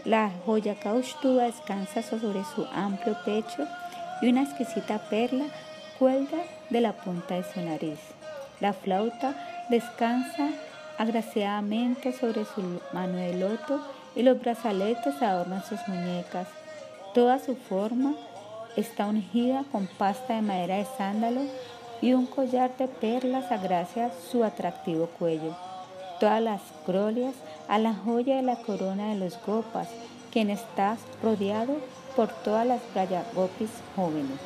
La joya Kaustuva descansa sobre su amplio pecho y una exquisita perla cuelga de la punta de su nariz. La flauta descansa agraciadamente sobre su mano de loto y los brazaletes adornan sus muñecas. Toda su forma está ungida con pasta de madera de sándalo y un collar de perlas agracia su atractivo cuello. Todas las glorias a la joya de la corona de los gopas, quien está rodeado por todas las gopis jóvenes.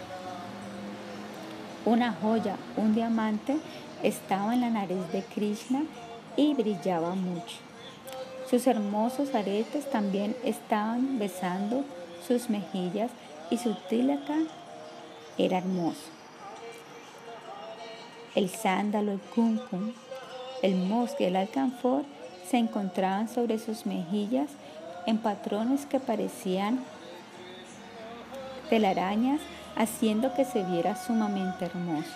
Una joya, un diamante, estaba en la nariz de Krishna y brillaba mucho. Sus hermosos aretes también estaban besando sus mejillas y su tilaka era hermoso. El sándalo, el kumkum, el mosque, el alcanfor se encontraban sobre sus mejillas en patrones que parecían telarañas, haciendo que se viera sumamente hermoso.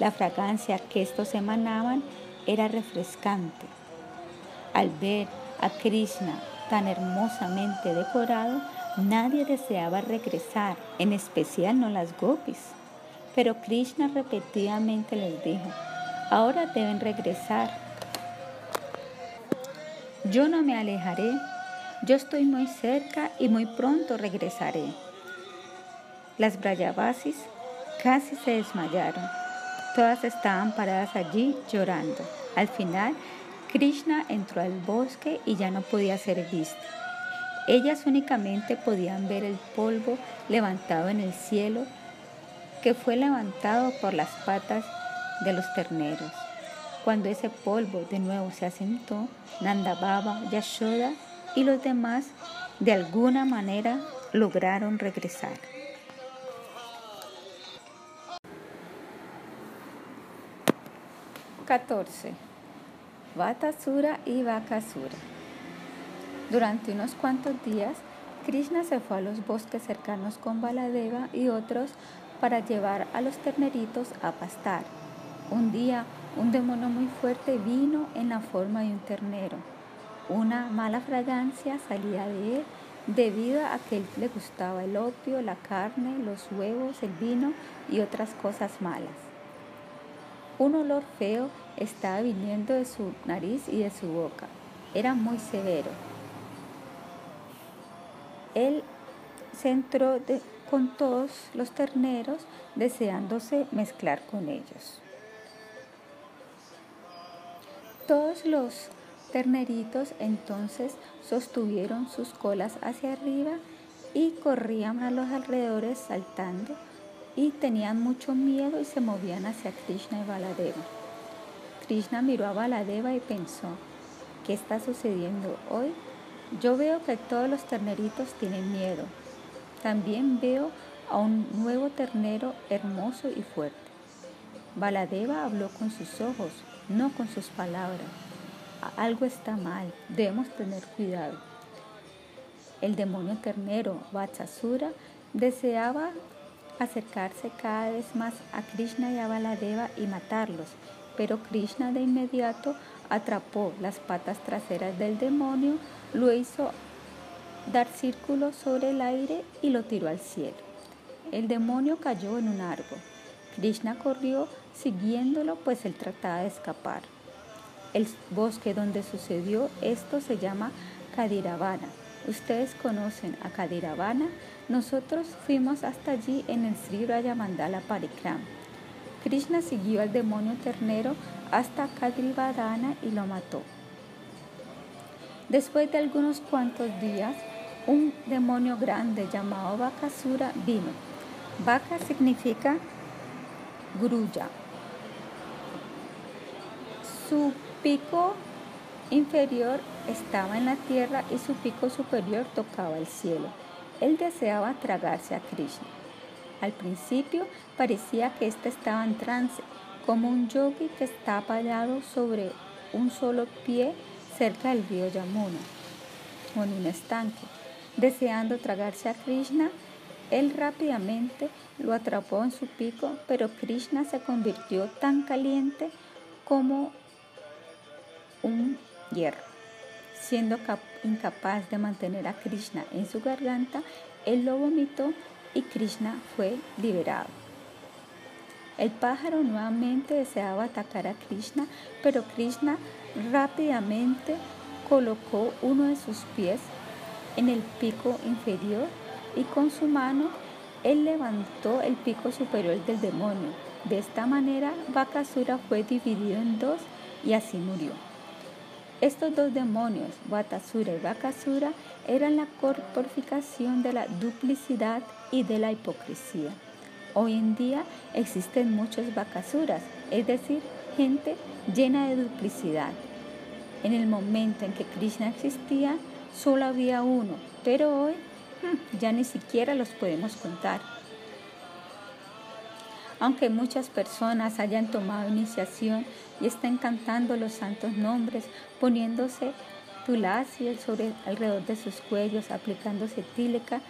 La fragancia que estos emanaban era refrescante. Al ver a Krishna tan hermosamente decorado, nadie deseaba regresar, en especial no las gopis. Pero Krishna repetidamente les dijo, ahora deben regresar. Yo no me alejaré, yo estoy muy cerca y muy pronto regresaré. Las Brayavasis casi se desmayaron. Todas estaban paradas allí llorando. Al final, Krishna entró al bosque y ya no podía ser visto. Ellas únicamente podían ver el polvo levantado en el cielo, que fue levantado por las patas de los terneros. Cuando ese polvo de nuevo se asentó, Nanda Baba, Yashoda y los demás de alguna manera lograron regresar. 14. Vatasura y Vakasura. Durante unos cuantos días, Krishna se fue a los bosques cercanos con Baladeva y otros para llevar a los terneritos a pastar. Un día, un demonio muy fuerte vino en la forma de un ternero. Una mala fragancia salía de él debido a que le gustaba el opio, la carne, los huevos, el vino y otras cosas malas. Un olor feo estaba viniendo de su nariz y de su boca. Era muy severo. Él se entró con todos los terneros deseándose mezclar con ellos. Todos los terneritos entonces sostuvieron sus colas hacia arriba y corrían a los alrededores saltando y tenían mucho miedo y se movían hacia Krishna y Baladeva. Krishna miró a Baladeva y pensó, ¿qué está sucediendo hoy? Yo veo que todos los terneritos tienen miedo. También veo a un nuevo ternero hermoso y fuerte. Baladeva habló con sus ojos, no con sus palabras. Algo está mal, debemos tener cuidado. El demonio ternero, Vachasura, deseaba acercarse cada vez más a Krishna y a Baladeva y matarlos, pero Krishna de inmediato atrapó las patas traseras del demonio, lo hizo dar círculos sobre el aire y lo tiró al cielo. El demonio cayó en un árbol. Krishna corrió siguiéndolo pues él trataba de escapar. El bosque donde sucedió esto se llama Kadiravana. Ustedes conocen a Kadiravana. Nosotros fuimos hasta allí en el Sri Rayamandala Parikram. Krishna siguió al demonio ternero hasta Kadrivadana y lo mató. Después de algunos cuantos días, un demonio grande llamado Bakasura vino. Baka significa grulla. Su pico inferior estaba en la tierra y su pico superior tocaba el cielo. Él deseaba tragarse a Krishna. Al principio parecía que éste estaba en trance, como un yogi que está parado sobre un solo pie cerca del río Yamuna o en un estanque. Deseando tragarse a Krishna, él rápidamente lo atrapó en su pico, pero Krishna se convirtió tan caliente como un hierro. Siendo incapaz de mantener a Krishna en su garganta, él lo vomitó y Krishna fue liberado. El pájaro nuevamente deseaba atacar a Krishna, pero Krishna rápidamente colocó uno de sus pies en el pico inferior y con su mano él levantó el pico superior del demonio. De esta manera, Bakasura fue dividido en dos y así murió. Estos dos demonios, Vatasura y Bakasura, eran la corporificación de la duplicidad y de la hipocresía. Hoy en día existen muchos Bakasuras, es decir, gente llena de duplicidad. En el momento en que Krishna existía, solo había uno, pero hoy hmm, ya ni siquiera los podemos contar. Aunque muchas personas hayan tomado iniciación y estén cantando los santos nombres, poniéndose tulasi sobre alrededor de sus cuellos, aplicándose tílica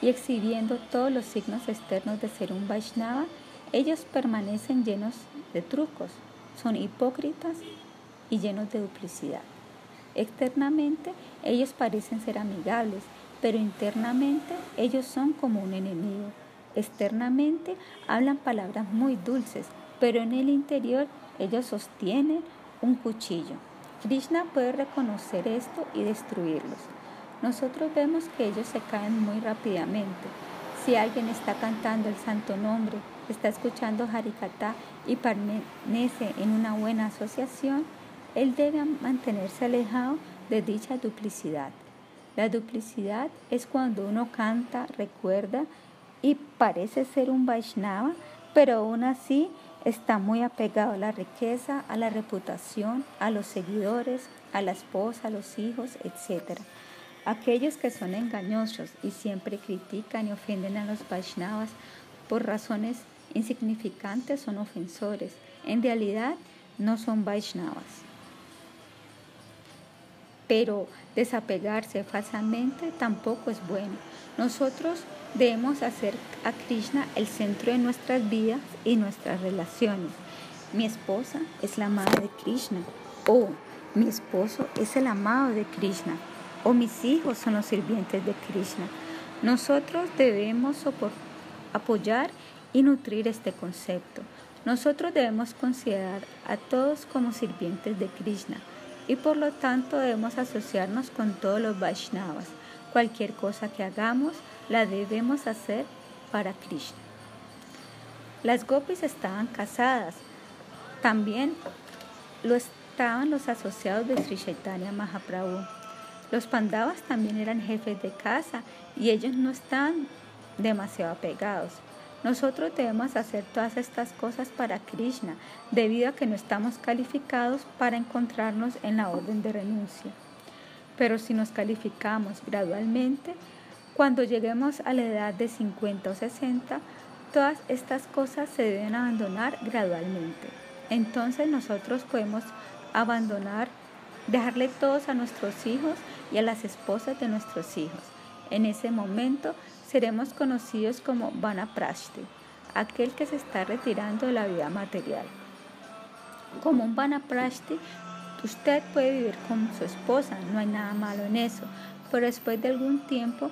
y exhibiendo todos los signos externos de ser un Vaishnava, ellos permanecen llenos de trucos, son hipócritas y llenos de duplicidad. Externamente ellos parecen ser amigables, pero internamente ellos son como un enemigo. Externamente hablan palabras muy dulces, pero en el interior ellos sostienen un cuchillo. Krishna puede reconocer esto y destruirlos. Nosotros vemos que ellos se caen muy rápidamente. Si alguien está cantando el santo nombre, está escuchando Harikata y permanece en una buena asociación, él debe mantenerse alejado de dicha duplicidad. La duplicidad es cuando uno canta, recuerda y parece ser un Vaishnava, pero aún así está muy apegado a la riqueza, a la reputación, a los seguidores, a la esposa, a los hijos, etc. Aquellos que son engañosos y siempre critican y ofenden a los Vaishnavas por razones insignificantes son ofensores. En realidad no son Vaishnavas pero desapegarse falsamente tampoco es bueno. Nosotros debemos hacer a Krishna el centro de nuestras vidas y nuestras relaciones. Mi esposa es la amada de Krishna o mi esposo es el amado de Krishna o mis hijos son los sirvientes de Krishna. Nosotros debemos apoyar y nutrir este concepto. Nosotros debemos considerar a todos como sirvientes de Krishna y por lo tanto debemos asociarnos con todos los Vaishnavas. Cualquier cosa que hagamos la debemos hacer para Krishna. Las gopis estaban casadas. También lo estaban los asociados de Sri Chaitanya Mahaprabhu. Los pandavas también eran jefes de casa y ellos no estaban demasiado apegados. Nosotros debemos hacer todas estas cosas para Krishna, debido a que no estamos calificados para encontrarnos en la orden de renuncia. Pero si nos calificamos gradualmente, cuando lleguemos a la edad de 50 o 60, todas estas cosas se deben abandonar gradualmente. Entonces nosotros podemos abandonar, dejarle todos a nuestros hijos y a las esposas de nuestros hijos. En ese momento seremos conocidos como Vanaprashti, aquel que se está retirando de la vida material. Como un Vanaprashti, usted puede vivir con su esposa, no hay nada malo en eso, pero después de algún tiempo,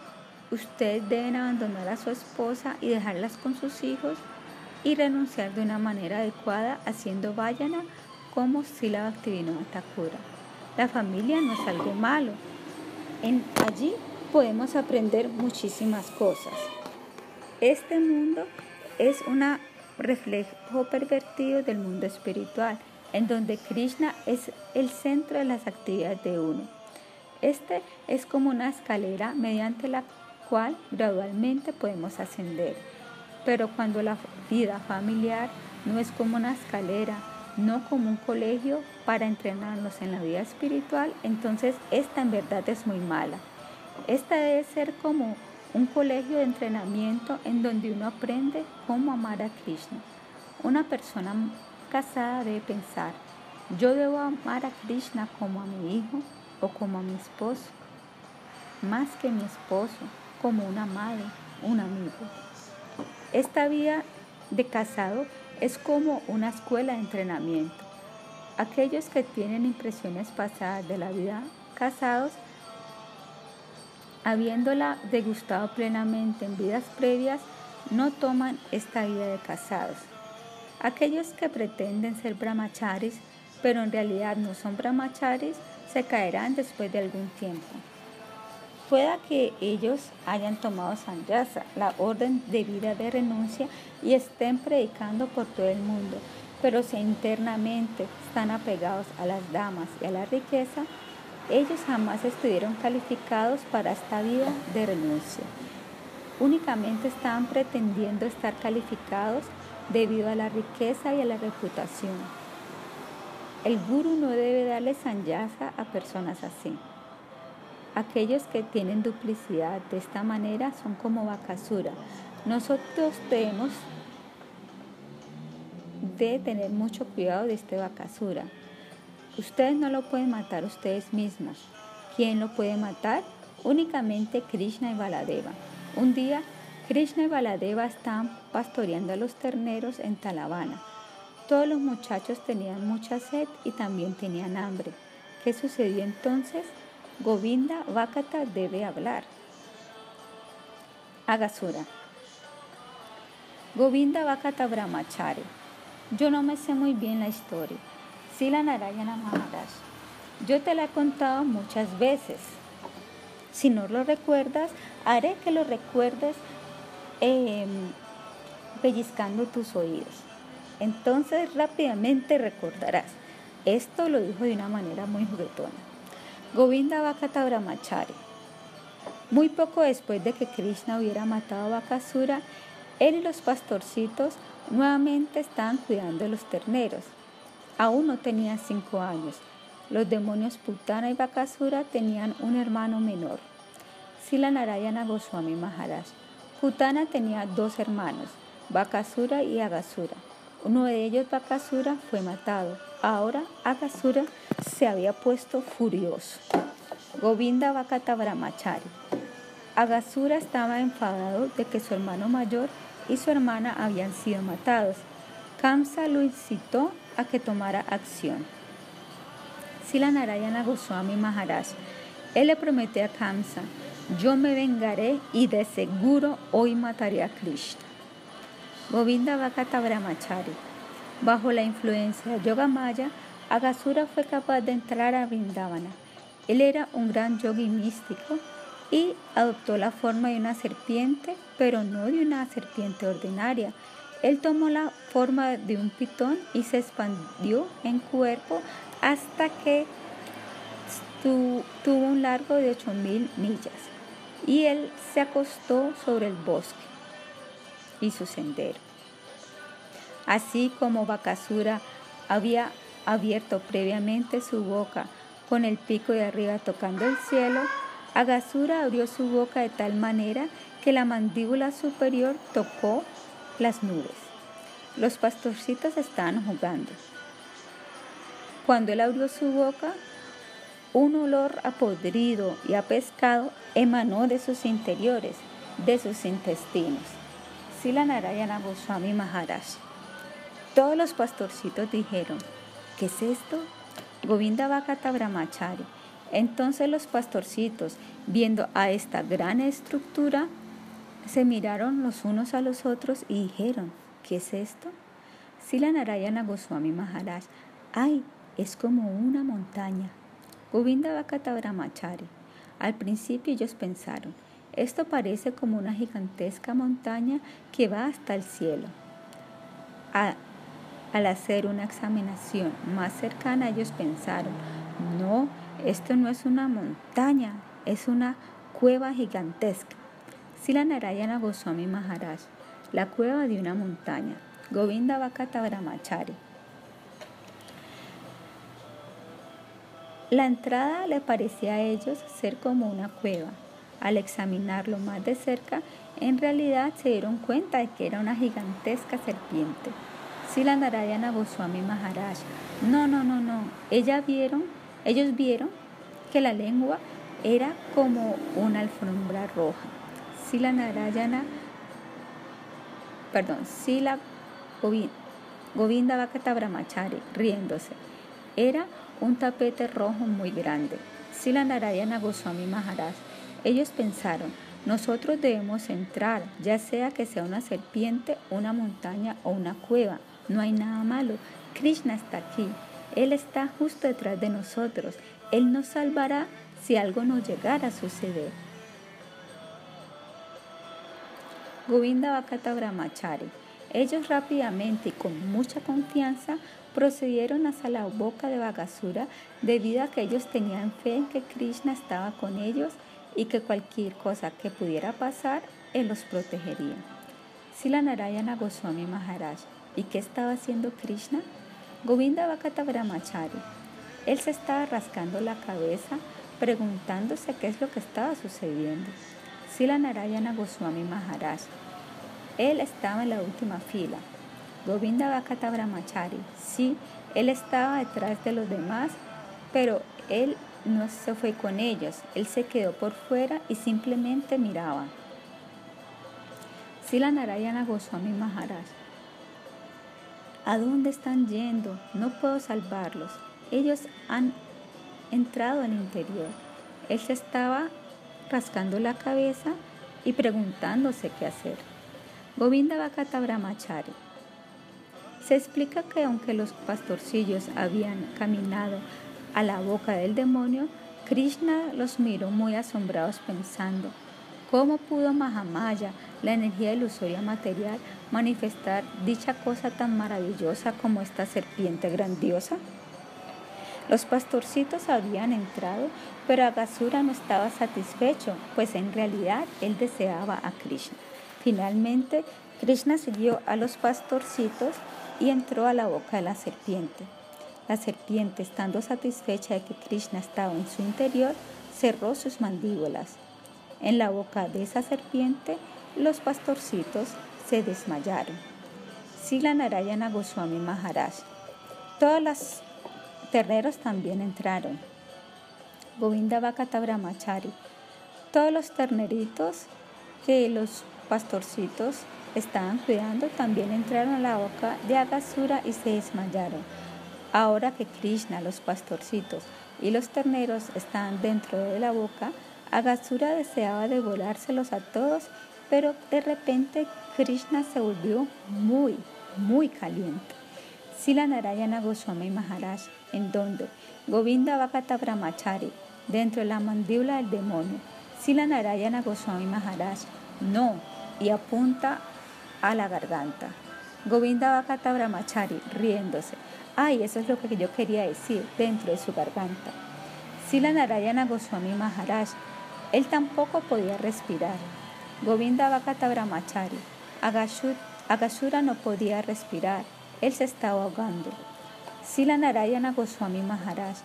ustedes deben abandonar a su esposa y dejarlas con sus hijos y renunciar de una manera adecuada haciendo vayana como Sila Bhaktivinoda Thakura. La familia no es algo malo. En, allí podemos aprender muchísimas cosas. Este mundo es un reflejo pervertido del mundo espiritual, en donde Krishna es el centro de las actividades de uno. Este es como una escalera mediante la cual gradualmente podemos ascender. Pero cuando la vida familiar no es como una escalera, no como un colegio para entrenarnos en la vida espiritual, entonces esta en verdad es muy mala. Esta debe ser como un colegio de entrenamiento en donde uno aprende cómo amar a Krishna. Una persona casada debe pensar, yo debo amar a Krishna como a mi hijo o como a mi esposo, más que mi esposo, como una madre, un amigo. Esta vida de casado es como una escuela de entrenamiento. Aquellos que tienen impresiones pasadas de la vida casados habiéndola degustado plenamente en vidas previas, no toman esta vida de casados. Aquellos que pretenden ser brahmacharis, pero en realidad no son brahmacharis, se caerán después de algún tiempo. Pueda que ellos hayan tomado sanyasa, la orden de vida de renuncia, y estén predicando por todo el mundo, pero si internamente están apegados a las damas y a la riqueza, ellos jamás estuvieron calificados para esta vida de renuncia. Únicamente estaban pretendiendo estar calificados debido a la riqueza y a la reputación. El guru no debe darle sanyasa a personas así. Aquellos que tienen duplicidad de esta manera son como Bakasura. Nosotros debemos debe tener mucho cuidado de este Bakasura. Ustedes no lo pueden matar ustedes mismos. ¿Quién lo puede matar? Únicamente Krishna y Baladeva. Un día, Krishna y Baladeva estaban pastoreando a los terneros en Talavana. Todos los muchachos tenían mucha sed y también tenían hambre. ¿Qué sucedió entonces? Govinda Vakata debe hablar. Agasura. Govinda Vakata Brahmachari. Yo no me sé muy bien la historia. Sila Narayana Maharaj. Yo te la he contado muchas veces. Si no lo recuerdas, haré que lo recuerdes em, pellizcando tus oídos. Entonces rápidamente recordarás. Esto lo dijo de una manera muy juguetona. Govinda Vakata Brahmachari. Muy poco después de que Krishna hubiera matado a Bakasura, él y los pastorcitos nuevamente estaban cuidando los terneros. Aún no tenía cinco años. Los demonios Putana y Bakasura tenían un hermano menor, Sila Narayana Goswami Maharaj. Putana tenía dos hermanos, Bakasura y Agasura. Uno de ellos, Bakasura, fue matado. Ahora Agasura se había puesto furioso. Govinda Vakata Brahmachari. Agasura estaba enfadado de que su hermano mayor y su hermana habían sido matados. Kamsa lo incitó a que tomara acción. Sila Narayana Goswami Maharaj, él le prometió a Kamsa, yo me vengaré y de seguro hoy mataré a Krishna. Govinda Vakata Brahmachari, bajo la influencia de Yoga Maya, Agasura fue capaz de entrar a Vrindavana. Él era un gran yogi místico y adoptó la forma de una serpiente, pero no de una serpiente ordinaria. Él tomó la forma de un pitón y se expandió en cuerpo hasta que tuvo un largo de 8.000 millas. Y él se acostó sobre el bosque y su sendero. Así como Bakasura había abierto previamente su boca con el pico de arriba tocando el cielo, Agasura abrió su boca de tal manera que la mandíbula superior tocó las nubes. Los pastorcitos estaban jugando. Cuando él abrió su boca, un olor a podrido y a pescado emanó de sus interiores, de sus intestinos. Sila Narayana Goswami Maharaj. Todos los pastorcitos dijeron, ¿qué es esto? Govinda Vakata Brahmachari entonces los pastorcitos, viendo a esta gran estructura, se miraron los unos a los otros y dijeron, ¿qué es esto? Sila Narayana Goswami Maharaj, ay, es como una montaña. Govinda Vakata Brahmachari. Al principio ellos pensaron, esto parece como una gigantesca montaña que va hasta el cielo. al hacer una examinación más cercana, ellos pensaron, no, esto no es una montaña, es una cueva gigantesca. Sila Narayana Goswami Maharaj, la cueva de una montaña. Govinda Brahmachari. La entrada le parecía a ellos ser como una cueva. Al examinarlo más de cerca, en realidad se dieron cuenta de que era una gigantesca serpiente. Sila Narayana Goswami Maharaj. No, no, no, no. Ella vieron ellos vieron que la lengua era como una alfombra roja. Sila Narayana, perdón, Sila Govinda Vakata Brahmachari, riéndose. Era un tapete rojo muy grande. Sila Narayana Goswami Maharaj. Ellos pensaron, nosotros debemos entrar, ya sea que sea una serpiente, una montaña o una cueva. No hay nada malo. Krishna está aquí. Él está justo detrás de nosotros. Él nos salvará si algo nos llegara a suceder. Govinda Vakata Brahmachari. Ellos rápidamente y con mucha confianza procedieron hacia la boca de Vagasura debido a que ellos tenían fe en que Krishna estaba con ellos y que cualquier cosa que pudiera pasar, Él los protegería. Sila Narayana Goswami Maharaj. ¿Y qué estaba haciendo Krishna? Govinda Vakata Brahmachari. Él se estaba rascando la cabeza preguntándose qué es lo que estaba sucediendo. Sila Narayana Goswami Maharaj. Él estaba en la última fila. Govinda Vakata Brahmachari. Sí, él estaba detrás de los demás, pero él no se fue con ellos, él se quedó por fuera y simplemente miraba. Sila Narayana Goswami Maharaj. ¿A dónde están yendo? No puedo salvarlos. Ellos han entrado al interior. Él se estaba rascando la cabeza y preguntándose qué hacer. Govinda Vakata Brahmachari. Se explica que aunque los pastorcillos habían caminado a la boca del demonio, Krishna los miró muy asombrados pensando, ¿cómo pudo Mahamaya, la energía ilusoria material, manifestar dicha cosa tan maravillosa como esta serpiente grandiosa? Los pastorcitos habían entrado, pero Agasura no estaba satisfecho, pues en realidad él deseaba a Krishna. Finalmente, Krishna siguió a los pastorcitos y entró a la boca de la serpiente. La serpiente, estando satisfecha de que Krishna estaba en su interior, cerró sus mandíbulas. En la boca de esa serpiente, los pastorcitos se desmayaron. Sila Narayana Goswami Maharaj. Todos los terneros también entraron. Govinda Brahmachari. Todos los terneritos que los pastorcitos estaban cuidando también entraron a la boca de Agasura y se desmayaron. Ahora que Krishna, los pastorcitos y los terneros estaban dentro de la boca, Agasura deseaba devorárselos a todos, pero de repente Krishna se volvió muy, muy caliente. Sila Narayana Goswami Maharaj, en donde Govinda Vakata Brahmachari, dentro de la mandíbula del demonio. Sila Narayana Goswami Maharaj, no, y apunta a la garganta. Govinda Vakata Brahmachari, riéndose. Ay, eso es lo que yo quería decir, dentro de su garganta. Sila Narayana Goswami Maharaj, él tampoco podía respirar. Govinda Vakata Brahmachari, Agashura no podía respirar, él se estaba ahogando. Sila Narayana Goswami Maharaj,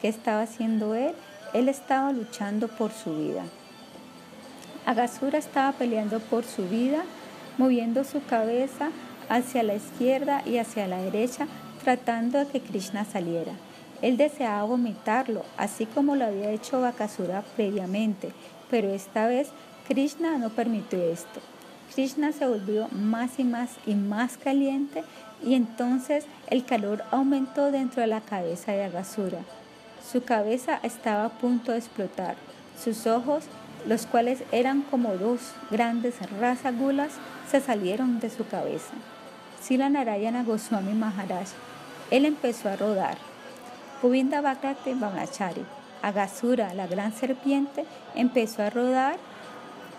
¿qué estaba haciendo él? Él estaba luchando por su vida. Agasura estaba peleando por su vida, moviendo su cabeza hacia la izquierda y hacia la derecha, tratando de que Krishna saliera. Él deseaba vomitarlo, así como lo había hecho Bakasura previamente, pero esta vez Krishna no permitió esto. Krishna se volvió más y más y más caliente y entonces el calor aumentó dentro de la cabeza de Agasura. Su cabeza estaba a punto de explotar. Sus ojos, los cuales eran como dos grandes rasagulas, se salieron de su cabeza. Sila Narayana Goswami Maharaj él empezó a rodar. Govinda Bhakrati Bhamachari, Agasura, la gran serpiente, empezó a rodar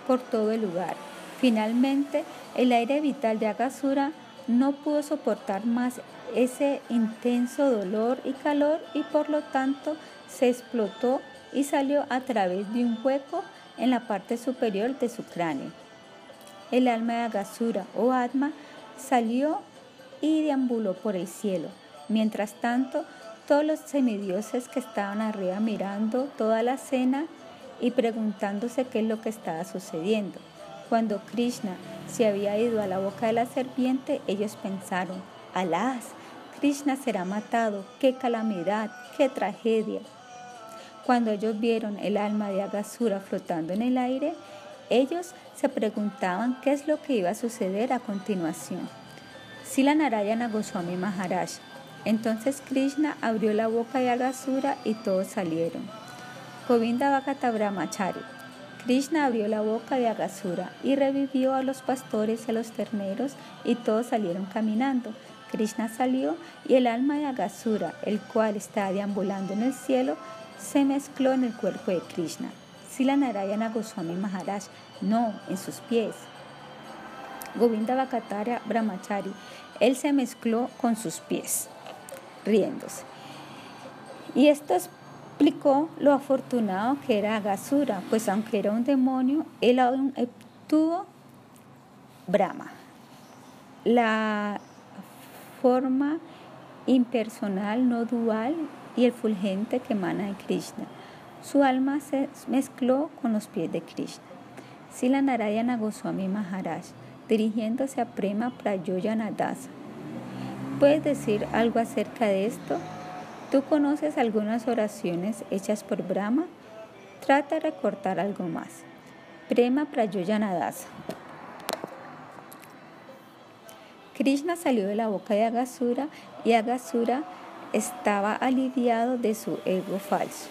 por todo el lugar. Finalmente, el aire vital de Agasura no pudo soportar más ese intenso dolor y calor y por lo tanto se explotó y salió a través de un hueco en la parte superior de su cráneo. El alma de Agasura o Atma salió y deambuló por el cielo. Mientras tanto, todos los semidioses que estaban arriba mirando toda la cena y preguntándose qué es lo que estaba sucediendo. Cuando Krishna se había ido a la boca de la serpiente, ellos pensaron, alas, Krishna será matado, qué calamidad, qué tragedia. Cuando ellos vieron el alma de Agasura flotando en el aire, ellos se preguntaban qué es lo que iba a suceder a continuación. Sila Narayana Goswami Maharaj entonces Krishna abrió la boca de Agasura y todos salieron. Govinda Bhakata Brahmachari. Krishna abrió la boca de Agasura y revivió a los pastores y a los terneros y todos salieron caminando. Krishna salió y el alma de Agasura, el cual estaba deambulando en el cielo, se mezcló en el cuerpo de Krishna. Sila Narayana Goswami Maharaj, no, en sus pies. Govinda Bhakatara Brahmachari, él se mezcló con sus pies riéndose. Y esto explicó lo afortunado que era Agasura, pues aunque era un demonio, él aún obtuvo Brahma, la forma impersonal, no dual y el fulgente que emana de Krishna. Su alma se mezcló con los pies de Krishna. Sila Narayana Goswami Maharaj, dirigiéndose a Prema Prayoyanadasa, puedes decir algo acerca de esto? ¿Tú conoces algunas oraciones hechas por Brahma? Trata de recortar algo más. Prema Prayoyanadasa. Krishna salió de la boca de Agasura y Agasura estaba aliviado de su ego falso.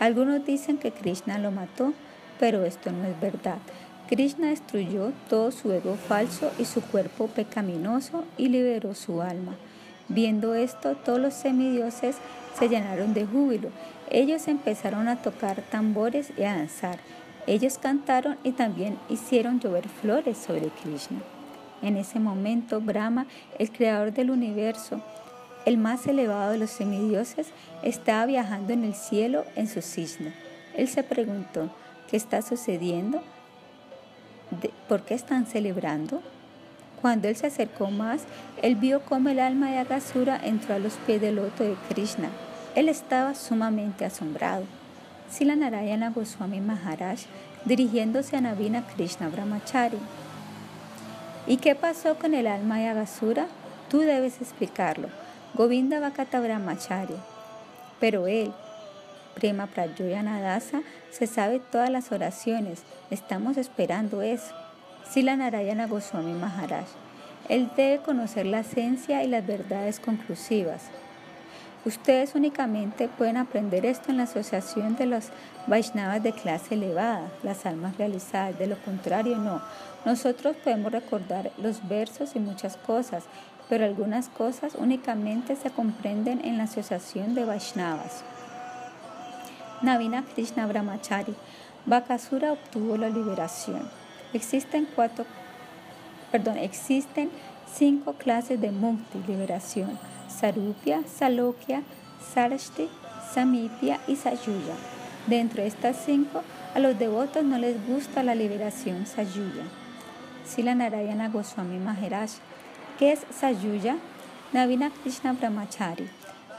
Algunos dicen que Krishna lo mató, pero esto no es verdad. Krishna destruyó todo su ego falso y su cuerpo pecaminoso y liberó su alma. Viendo esto, todos los semidioses se llenaron de júbilo. Ellos empezaron a tocar tambores y a danzar. Ellos cantaron y también hicieron llover flores sobre Krishna. En ese momento, Brahma, el creador del universo, el más elevado de los semidioses, estaba viajando en el cielo en su cisne. Él se preguntó, ¿qué está sucediendo? ¿Por qué están celebrando? Cuando él se acercó más, él vio cómo el alma de Agasura entró a los pies del loto de Krishna. Él estaba sumamente asombrado. Sila Narayana Goswami Maharaj dirigiéndose a Navina Krishna Brahmachari. ¿Y qué pasó con el alma de Agasura? Tú debes explicarlo. Govinda Vakata Brahmachari. Pero él, Prema Prayoyanadasa, se sabe todas las oraciones. Estamos esperando eso. Sila Narayana Goswami Maharaj. Él debe conocer la esencia y las verdades conclusivas. Ustedes únicamente pueden aprender esto en la asociación de los Vaishnavas de clase elevada, las almas realizadas. De lo contrario, no. Nosotros podemos recordar los versos y muchas cosas, pero algunas cosas únicamente se comprenden en la asociación de Vaishnavas. Navina Krishna Brahmachari. Bakasura obtuvo la liberación. Existen cuatro, perdón, existen cinco clases de mukti, liberación. Sarupya, Salokya, Sarashti, Samipya y Sayuya. Dentro de estas cinco, a los devotos no les gusta la liberación Sayuya. Sila Narayana Goswami Maharaj. ¿Qué es Sayuya? Navina Krishna Brahmachari.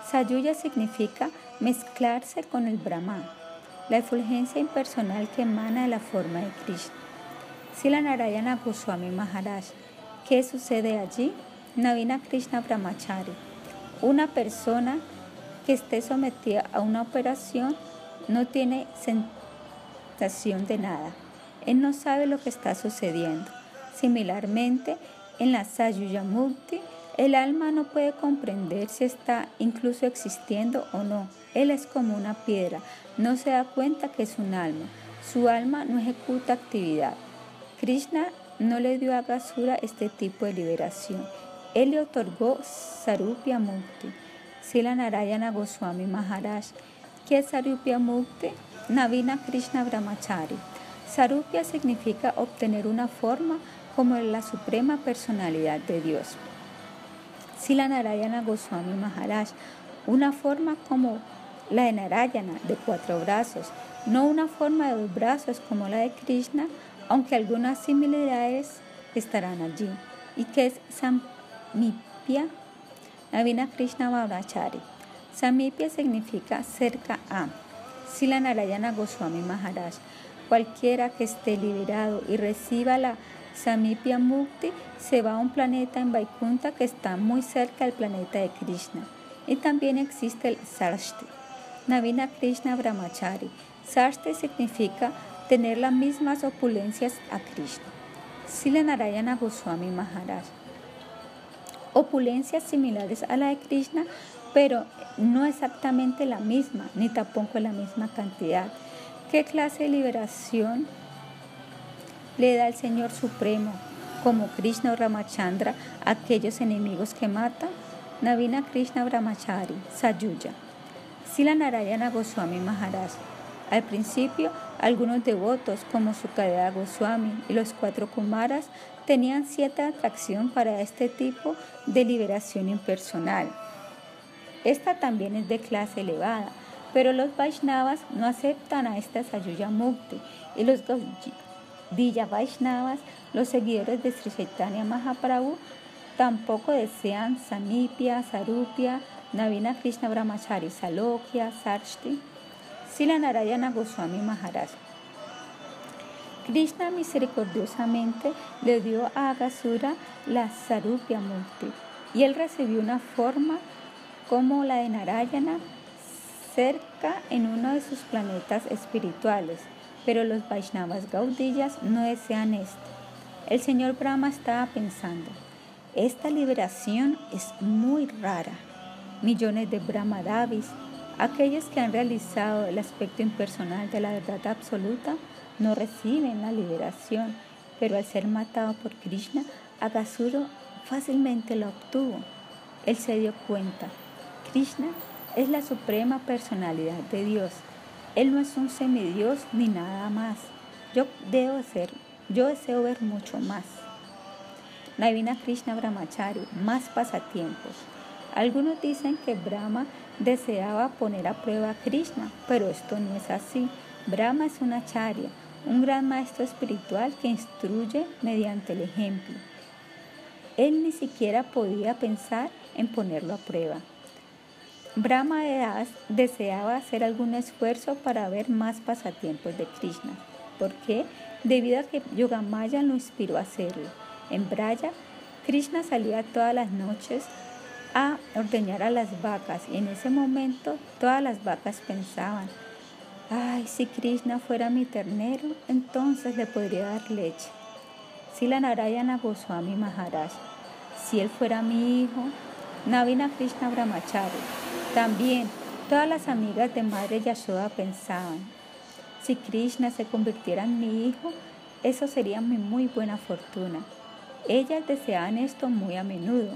Sayuya significa mezclarse con el Brahman, la efulgencia impersonal que emana de la forma de Krishna. Sila Narayana Goswami Maharaj. ¿Qué sucede allí? Navina Krishna Brahmachari. Una persona que esté sometida a una operación no tiene sensación de nada. Él no sabe lo que está sucediendo. Similarmente, en la Sayuyamukti, el alma no puede comprender si está incluso existiendo o no. Él es como una piedra, no se da cuenta que es un alma. Su alma no ejecuta actividad. Krishna no le dio a Gasura este tipo de liberación. Él le otorgó Sarupya Mukti. Sila Narayana Goswami Maharaj. ¿Qué es Sarupya Mukti? Navina Krishna Brahmachari. Sarupya significa obtener una forma como la suprema personalidad de Dios. Sila Narayana Goswami Maharaj, una forma como la de Narayana, de cuatro brazos, no una forma de dos brazos como la de Krishna, aunque algunas similaridades estarán allí. ¿Y qué es Samipya? Navina Krishna Vavrachari. Samipya significa cerca a. Sila Narayana Goswami Maharaj. Cualquiera que esté liberado y reciba la Samipya Mukti se va a un planeta en Vaikunta que está muy cerca del planeta de Krishna. Y también existe el Sarshti. Navina Krishna Brahmachari. Sarshti significa tener las mismas opulencias a Krishna. Sila Narayana Goswami Maharaj. Opulencias similares a la de Krishna, pero no exactamente la misma, ni tampoco la misma cantidad. ¿Qué clase de liberación le da el Señor Supremo, como Krishna o Ramachandra, a aquellos enemigos que matan? Navina Krishna Brahmachari, Sayuya. Sila Narayana Goswami Maharaj. Al principio, algunos devotos, como Sukadeva Goswami y los cuatro Kumaras, tenían cierta atracción para este tipo de liberación impersonal. Esta también es de clase elevada, pero los Vaishnavas no aceptan a esta Sayuya Mukti y los Dilla Vaishnavas, los seguidores de Sri Chaitanya Mahaprabhu, tampoco desean Samipya, Sarupya, Navina Krishna Brahmachari, Salokya, Sarshti. Sila Narayana Goswami Maharaj. Krishna misericordiosamente le dio a Agasura la Sarupya Mukti. y él recibió una forma como la de Narayana cerca en uno de sus planetas espirituales, pero los Vaishnavas Gaudillas no desean esto. El señor Brahma estaba pensando, esta liberación es muy rara. Millones de Brahmadavis, aquellos que han realizado el aspecto impersonal de la verdad absoluta, no reciben la liberación, pero al ser matado por Krishna, Agasuro fácilmente la obtuvo. Él se dio cuenta. Krishna es la suprema personalidad de Dios. Él no es un semidios ni nada más. Yo debo ser, yo deseo ver mucho más. Navina Krishna Brahmachari, más pasatiempos. Algunos dicen que Brahma deseaba poner a prueba a Krishna, pero esto no es así. Brahma es una charya, un gran maestro espiritual que instruye mediante el ejemplo. Él ni siquiera podía pensar en ponerlo a prueba. Brahma deseaba hacer algún esfuerzo para ver más pasatiempos de Krishna. ¿Por qué? Debido a que Yogamaya lo inspiró a hacerlo. En Braya, Krishna salía todas las noches a ordeñar a las vacas y en ese momento todas las vacas pensaban, ay, si Krishna fuera mi ternero, entonces le podría dar leche. Si la Narayana Goswami Maharaj, si él fuera mi hijo, Navina Krishna Brahmachari, también todas las amigas de Madre Yashoda pensaban, si Krishna se convirtiera en mi hijo, eso sería mi muy buena fortuna. Ellas deseaban esto muy a menudo.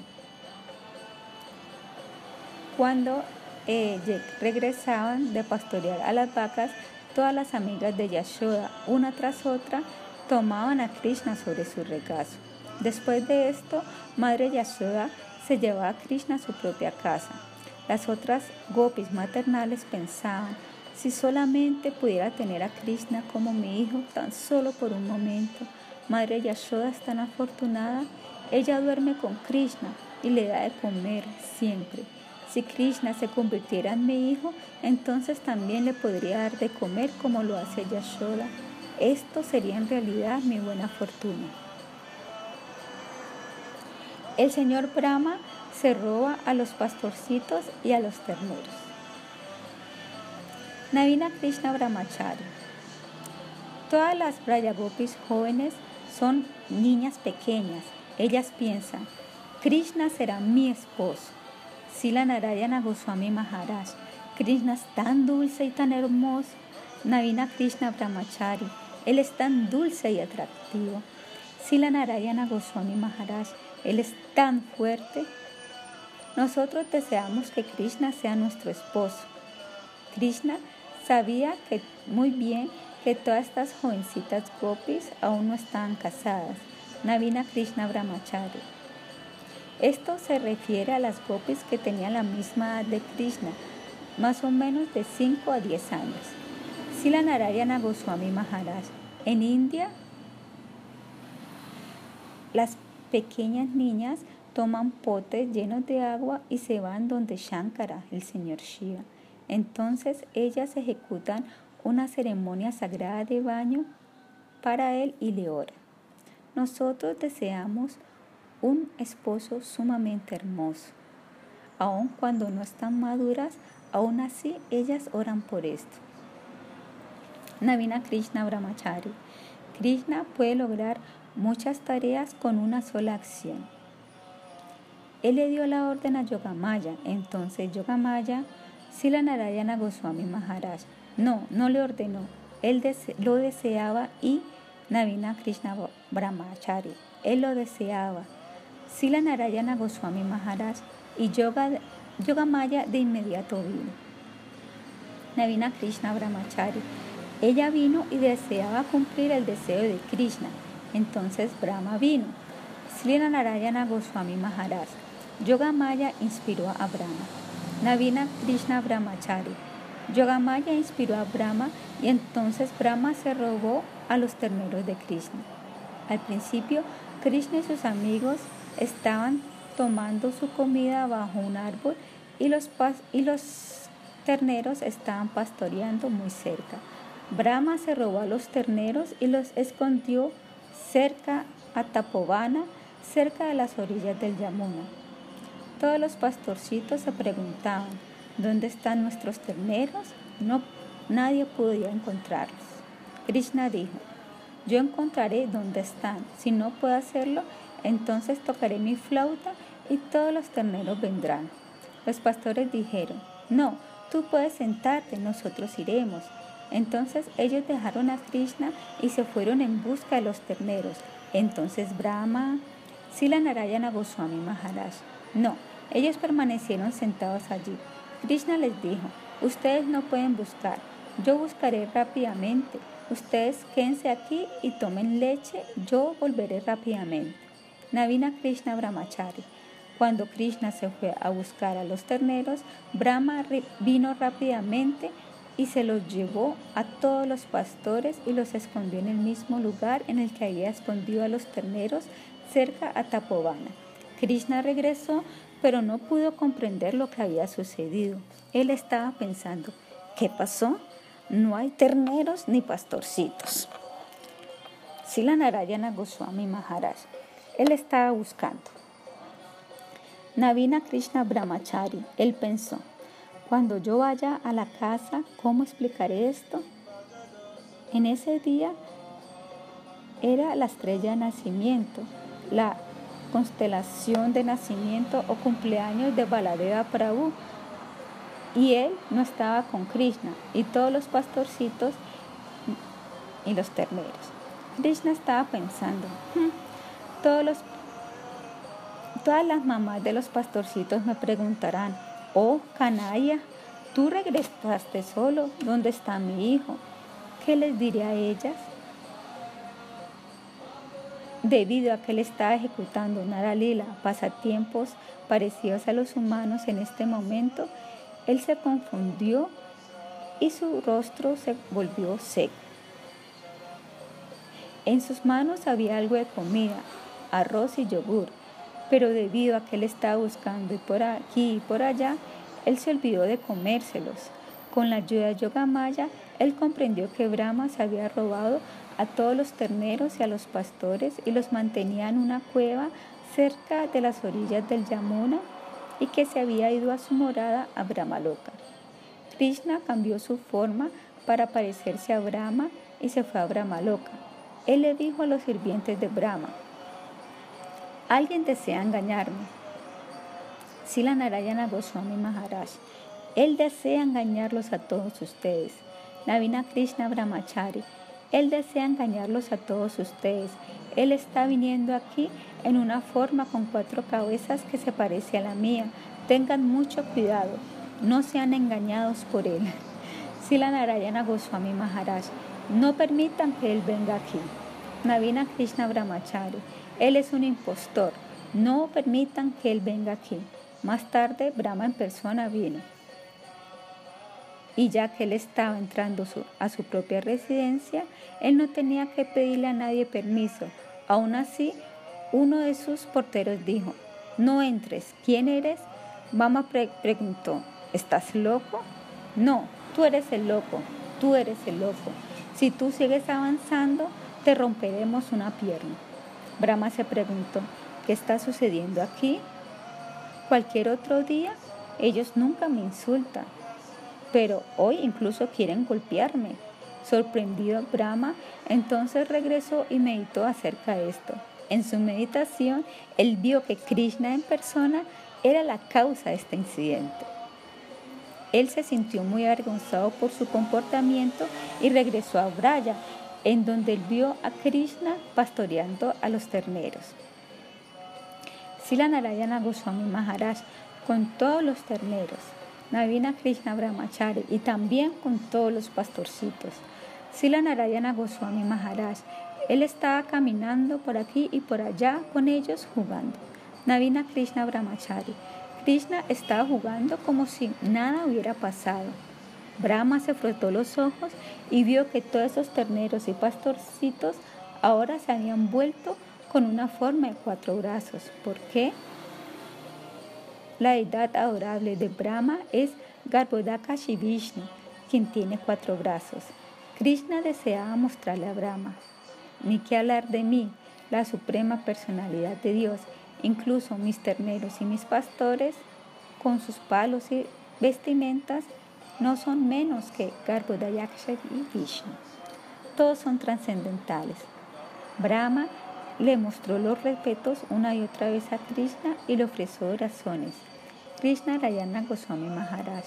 Cuando eh, regresaban de pastorear a las vacas, todas las amigas de Yashoda, una tras otra, tomaban a Krishna sobre su regazo. Después de esto, Madre Yashoda se llevaba a Krishna a su propia casa. Las otras gopis maternales pensaban, si solamente pudiera tener a Krishna como mi hijo tan solo por un momento. Madre Yashoda es tan afortunada, ella duerme con Krishna y le da de comer siempre. Si Krishna se convirtiera en mi hijo, entonces también le podría dar de comer como lo hace Yashoda. Esto sería en realidad mi buena fortuna. El señor Brahma se roba a los pastorcitos y a los terneros. Navina Krishna Brahmachari. Todas las Brayagopis jóvenes son niñas pequeñas. Ellas piensan, Krishna será mi esposo. Sila Narayana Goswami Maharaj. Krishna es tan dulce y tan hermoso. Navina Krishna Brahmachari. Él es tan dulce y atractivo. Sila Narayana Goswami Maharaj. Él es tan fuerte nosotros deseamos que Krishna sea nuestro esposo. Krishna sabía que muy bien que todas estas jovencitas gopis aún no estaban casadas. Navina Krishna Brahmachari. Esto se refiere a las gopis que tenían la misma edad de Krishna, más o menos de 5 a 10 años. Sila Narayana Goswami Maharaj. En India, las pequeñas niñas toman potes llenos de agua y se van donde Shankara, el señor Shiva. Entonces ellas ejecutan una ceremonia sagrada de baño para él y le oran. Nosotros deseamos un esposo sumamente hermoso. Aun cuando no están maduras, aún así ellas oran por esto. Navina Krishna Brahmachari. Krishna puede lograr muchas tareas con una sola acción. Él le dio la orden a Yogamaya. Entonces Yogamaya, Sila Narayana Goswami Maharaj, no, no le ordenó. Él lo deseaba y Navina Krishna Brahmachari, él lo deseaba. Sila Narayana Goswami Maharaj y Yoga, Yogamaya de inmediato vino. Navina Krishna Brahmachari, ella vino y deseaba cumplir el deseo de Krishna. Entonces Brahma vino. Sila Narayana Goswami Maharaj Yogamaya inspiró a Brahma. Navina Krishna Brahmachari. Yogamaya inspiró a Brahma y entonces Brahma se robó a los terneros de Krishna. Al principio, Krishna y sus amigos estaban tomando su comida bajo un árbol y los, y los terneros estaban pastoreando muy cerca. Brahma se robó a los terneros y los escondió cerca a Tapovana, cerca de las orillas del Yamuna. Todos los pastorcitos se preguntaban, ¿dónde están nuestros terneros? No, nadie podía encontrarlos. Krishna dijo, yo encontraré dónde están. Si no puedo hacerlo, entonces tocaré mi flauta y todos los terneros vendrán. Los pastores dijeron, no, tú puedes sentarte, nosotros iremos. Entonces ellos dejaron a Krishna y se fueron en busca de los terneros. Entonces Brahma, Sila Narayana Goswami Maharaj. No, ellos permanecieron sentados allí. Krishna les dijo, ustedes no pueden buscar, yo buscaré rápidamente. Ustedes quédense aquí y tomen leche, yo volveré rápidamente. Navina Krishna Brahmachari. Cuando Krishna se fue a buscar a los terneros, Brahma vino rápidamente y se los llevó a todos los pastores y los escondió en el mismo lugar en el que había escondido a los terneros cerca a Tapovana. Krishna regresó, pero no pudo comprender lo que había sucedido. Él estaba pensando, ¿qué pasó? No hay terneros ni pastorcitos. Sila Narayana Goswami Maharaj. Él estaba buscando. Navina Krishna Brahmachari. Él pensó, cuando yo vaya a la casa, ¿cómo explicaré esto? En ese día era la estrella de nacimiento, la constelación de nacimiento o cumpleaños de Baladeva Prabhu. Y él no estaba con Krishna y todos los pastorcitos y los terneros. Krishna estaba pensando, hmm, todos los, todas las mamás de los pastorcitos me preguntarán, Oh, canalla, tú regresaste solo. ¿Dónde está mi hijo? ¿Qué les diré a ellas? Debido a que él estaba ejecutando Naralila, pasatiempos parecidos a los humanos en este momento, él se confundió y su rostro se volvió seco. En sus manos había algo de comida, arroz y yogur, pero debido a que él estaba buscando y por aquí y por allá, él se olvidó de comérselos. Con la ayuda de Yogamaya, él comprendió que Brahma se había robado a todos los terneros y a los pastores y los mantenía en una cueva cerca de las orillas del Yamuna y que se había ido a su morada a Brahmaloka. Krishna cambió su forma para parecerse a Brahma y se fue a Brahmaloka. Él le dijo a los sirvientes de Brahma, Alguien desea engañarme. Sila Narayana Goswami Maharaj. Él desea engañarlos a todos ustedes. Navina Krishna Brahmachari. Él desea engañarlos a todos ustedes. Él está viniendo aquí en una forma con cuatro cabezas que se parece a la mía. Tengan mucho cuidado. No sean engañados por él. Sila Narayana Goswami Maharaj. No permitan que él venga aquí. Navina Krishna Brahmachari. Él es un impostor. No permitan que Él venga aquí. Más tarde, Brahma en persona vino. Y ya que él estaba entrando a su propia residencia, él no tenía que pedirle a nadie permiso. Aún así, uno de sus porteros dijo, no entres, ¿quién eres? Brahma preguntó, ¿estás loco? No, tú eres el loco, tú eres el loco. Si tú sigues avanzando, te romperemos una pierna. Brahma se preguntó, ¿qué está sucediendo aquí? Cualquier otro día ellos nunca me insultan, pero hoy incluso quieren golpearme. Sorprendido Brahma, entonces regresó y meditó acerca de esto. En su meditación, él vio que Krishna en persona era la causa de este incidente. Él se sintió muy avergonzado por su comportamiento y regresó a Braya, en donde él vio a Krishna pastoreando a los terneros. Sila Narayana Goswami Maharaj con todos los terneros, Navina Krishna Brahmachari y también con todos los pastorcitos. Sila Narayana Goswami Maharaj, él estaba caminando por aquí y por allá con ellos jugando. Navina Krishna Brahmachari, Krishna estaba jugando como si nada hubiera pasado. Brahma se frotó los ojos y vio que todos esos terneros y pastorcitos ahora se habían vuelto con una forma de cuatro brazos. ¿Por qué? La deidad adorable de Brahma es Garbhodaka Vishnu, quien tiene cuatro brazos. Krishna deseaba mostrarle a Brahma, ni que hablar de mí, la suprema personalidad de Dios. incluso mis terneros y mis pastores, con sus palos y vestimentas, no son menos que Garbhodayaksha y Vishnu. Todos son trascendentales. Brahma le mostró los respetos una y otra vez a Krishna y le ofreció oraciones. Krishna Rayana Goswami Maharaj.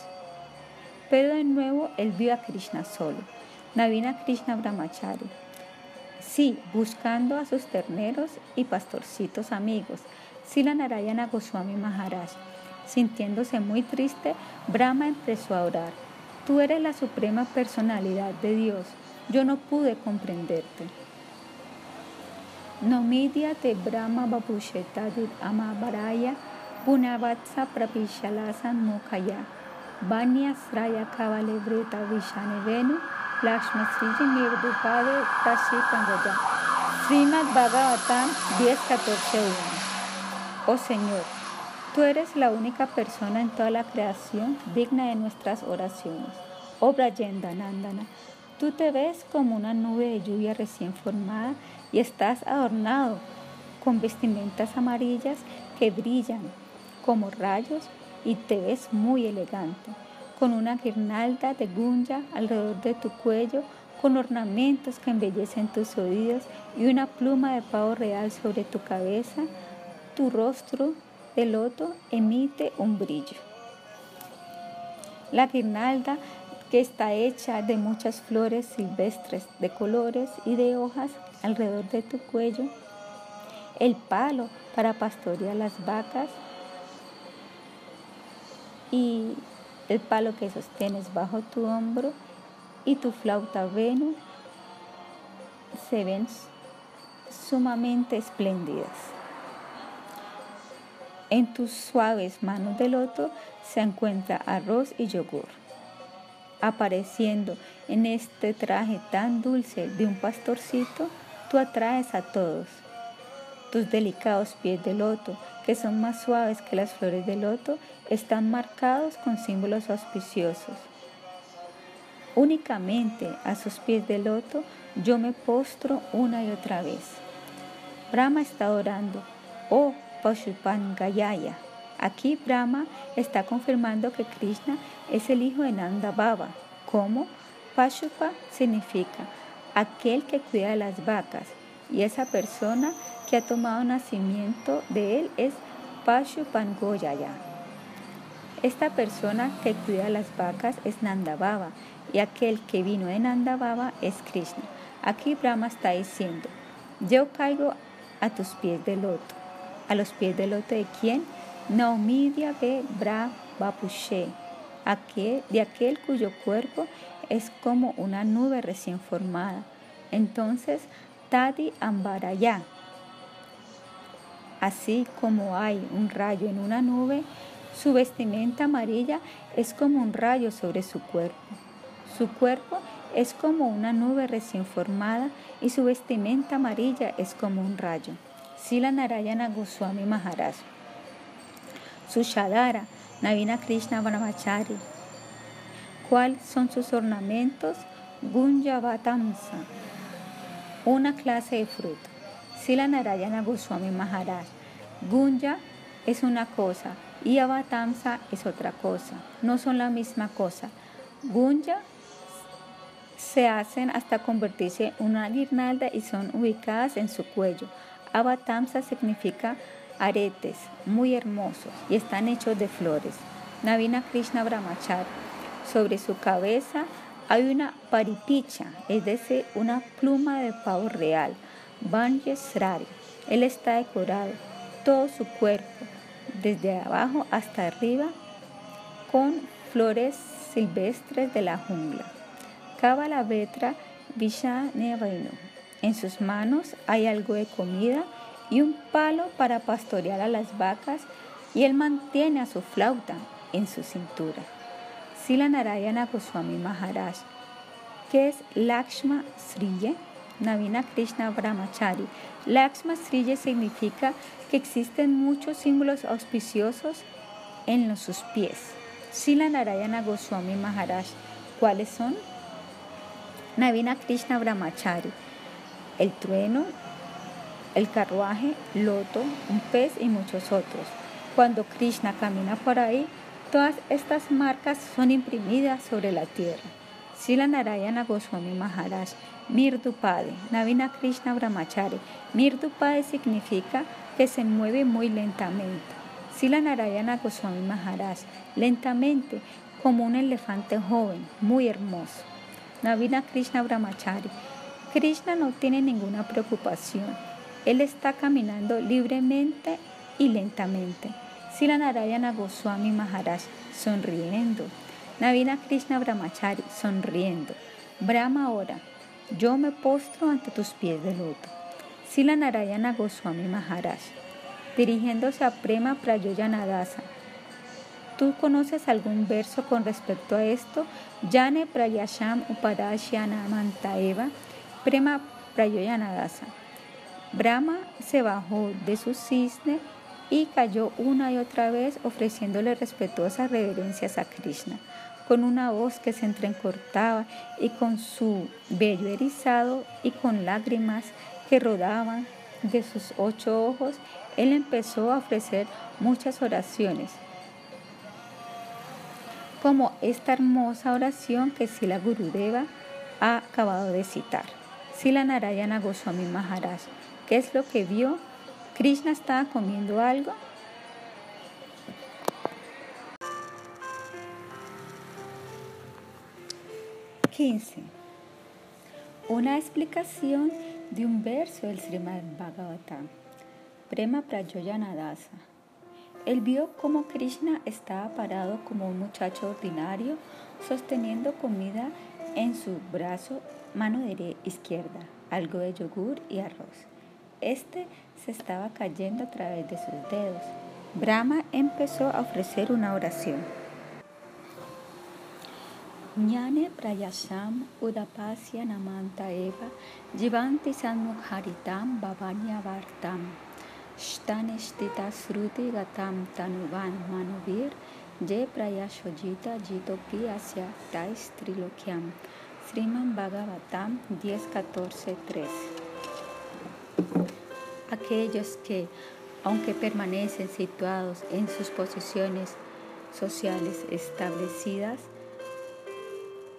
Pero de nuevo él vio a Krishna solo. Navina Krishna Brahmachari. Sí, buscando a sus terneros y pastorcitos amigos. Sila Narayana Goswami Maharaj. Sintiéndose muy triste, Brahma empezó a orar. Tú eres la suprema personalidad de Dios. Yo no pude comprenderte. Nomidia de Brahma Babusheta Amabaraya Punavatsa Prapishalasan Mukaya Vanya Sraya Kavalevreta Vishane Venu Lakshma Sriji Nirdupade Tashi Pangaya Srimad Bhagavatam 10.14.1 Oh Señor, Tú eres la única persona en toda la creación digna de nuestras oraciones. Oh Nandana, tú te ves como una nube de lluvia recién formada y estás adornado con vestimentas amarillas que brillan como rayos y te ves muy elegante, con una guirnalda de gunja alrededor de tu cuello, con ornamentos que embellecen tus oídos y una pluma de pavo real sobre tu cabeza. Tu rostro el loto emite un brillo. La guirnalda, que está hecha de muchas flores silvestres de colores y de hojas alrededor de tu cuello, el palo para pastorear las vacas y el palo que sostienes bajo tu hombro y tu flauta veno se ven sumamente espléndidas. En tus suaves manos de loto se encuentra arroz y yogur. Apareciendo en este traje tan dulce de un pastorcito, tú atraes a todos. Tus delicados pies de loto, que son más suaves que las flores de loto, están marcados con símbolos auspiciosos. Únicamente a sus pies de loto yo me postro una y otra vez. Brahma está orando, oh Gayaya. Aquí Brahma está confirmando que Krishna es el hijo de Nanda Baba. ¿Cómo? Pashupa significa aquel que cuida de las vacas y esa persona que ha tomado nacimiento de él es Pashupan Goyaya. Esta persona que cuida las vacas es Nanda Baba y aquel que vino de Nanda Baba es Krishna. Aquí Brahma está diciendo, yo caigo a tus pies de loto a los pies del loto de quién? Naumidia be Bra Bapushe, de aquel cuyo cuerpo es como una nube recién formada. Entonces, Tadi Ambaraya. Así como hay un rayo en una nube, su vestimenta amarilla es como un rayo sobre su cuerpo. Su cuerpo es como una nube recién formada y su vestimenta amarilla es como un rayo. Sila Narayana Goswami Maharaj. Sushadara, Navina Krishna Brahmachari. ¿Cuáles son sus ornamentos? Gunjavatamsa, una clase de fruto. Sila Narayana Goswami Maharaj. Gunja es una cosa y Avatamsa es otra cosa. No son la misma cosa. Gunja se hacen hasta convertirse en una guirnalda y son ubicadas en su cuello. Avatamsa significa aretes muy hermosos y están hechos de flores. Navina Krishna Brahmachar. Sobre su cabeza hay una paripicha, es decir, una pluma de pavo real. Banjesrari. Él está decorado, todo su cuerpo, desde abajo hasta arriba, con flores silvestres de la jungla. Kabala Vetra Vishanevenu. En sus manos hay algo de comida y un palo para pastorear a las vacas y él mantiene a su flauta en su cintura. Sila Narayana Goswami Maharaj, que es Lakshma Sriye, Navina Krishna Brahmachari. Lakshma Sriye significa que existen muchos símbolos auspiciosos en sus pies. Sila Narayana Goswami Maharaj, ¿cuáles son? Navina Krishna Brahmachari el trueno el carruaje, loto, un pez y muchos otros. Cuando Krishna camina por ahí, todas estas marcas son imprimidas sobre la tierra. Sila Narayana Goswami Maharaj, Mirdupade, Navina Krishna Brahmachari. Mirdupade significa que se mueve muy lentamente. Sila Narayana Goswami Maharaj, lentamente, como un elefante joven, muy hermoso. Navina Krishna Brahmachari. Krishna no tiene ninguna preocupación. Él está caminando libremente y lentamente. Sila Narayana Goswami Maharaj, sonriendo. Navina Krishna Brahmachari, sonriendo. Brahma ora, yo me postro ante tus pies de loto. Sila Narayana Goswami Maharaj, dirigiéndose a Prema Prayoyanadasa. ¿Tú conoces algún verso con respecto a esto? Yane Prayasham Upadashyana Mantaeva, Prema Prayoyanadasa. Brahma se bajó de su cisne y cayó una y otra vez ofreciéndole respetuosas reverencias a Krishna, con una voz que se entrecortaba y con su vello erizado y con lágrimas que rodaban de sus ocho ojos, él empezó a ofrecer muchas oraciones, como esta hermosa oración que Sila Gurudeva ha acabado de citar. Sila Narayana Goswami Maharaj, ¿qué es lo que vio? Krishna estaba comiendo algo. Quince. Una explicación de un verso del Srimad Bhagavatam. Prema Prayoyanadasa. Él vio cómo Krishna estaba parado como un muchacho ordinario, sosteniendo comida en su brazo, mano izquierda, algo de yogur y arroz. Este se estaba cayendo a través de sus dedos. Brahma empezó a ofrecer una oración. Jnane prayasam udapasya namanta eva jivanti sanmukharitam bhavanya vartam shtane shtita sruti gatam tanuvan manuvir je prayashojita jitopi asya tais trilokyam Sriman Bhagavatam 10.14.3 aquellos que, aunque permanecen situados en sus posiciones sociales establecidas,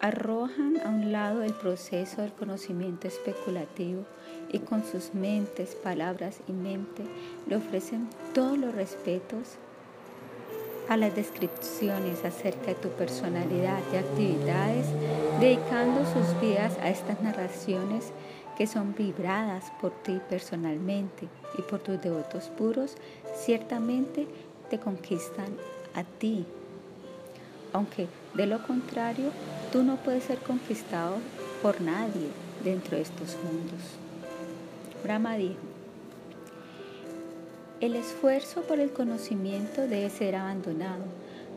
arrojan a un lado el proceso del conocimiento especulativo y con sus mentes, palabras y mente le ofrecen todos los respetos a las descripciones acerca de tu personalidad y actividades, dedicando sus vidas a estas narraciones que son vibradas por ti personalmente y por tus devotos puros, ciertamente te conquistan a ti. Aunque de lo contrario, tú no puedes ser conquistado por nadie dentro de estos mundos. Brahma dijo, el esfuerzo por el conocimiento debe ser abandonado,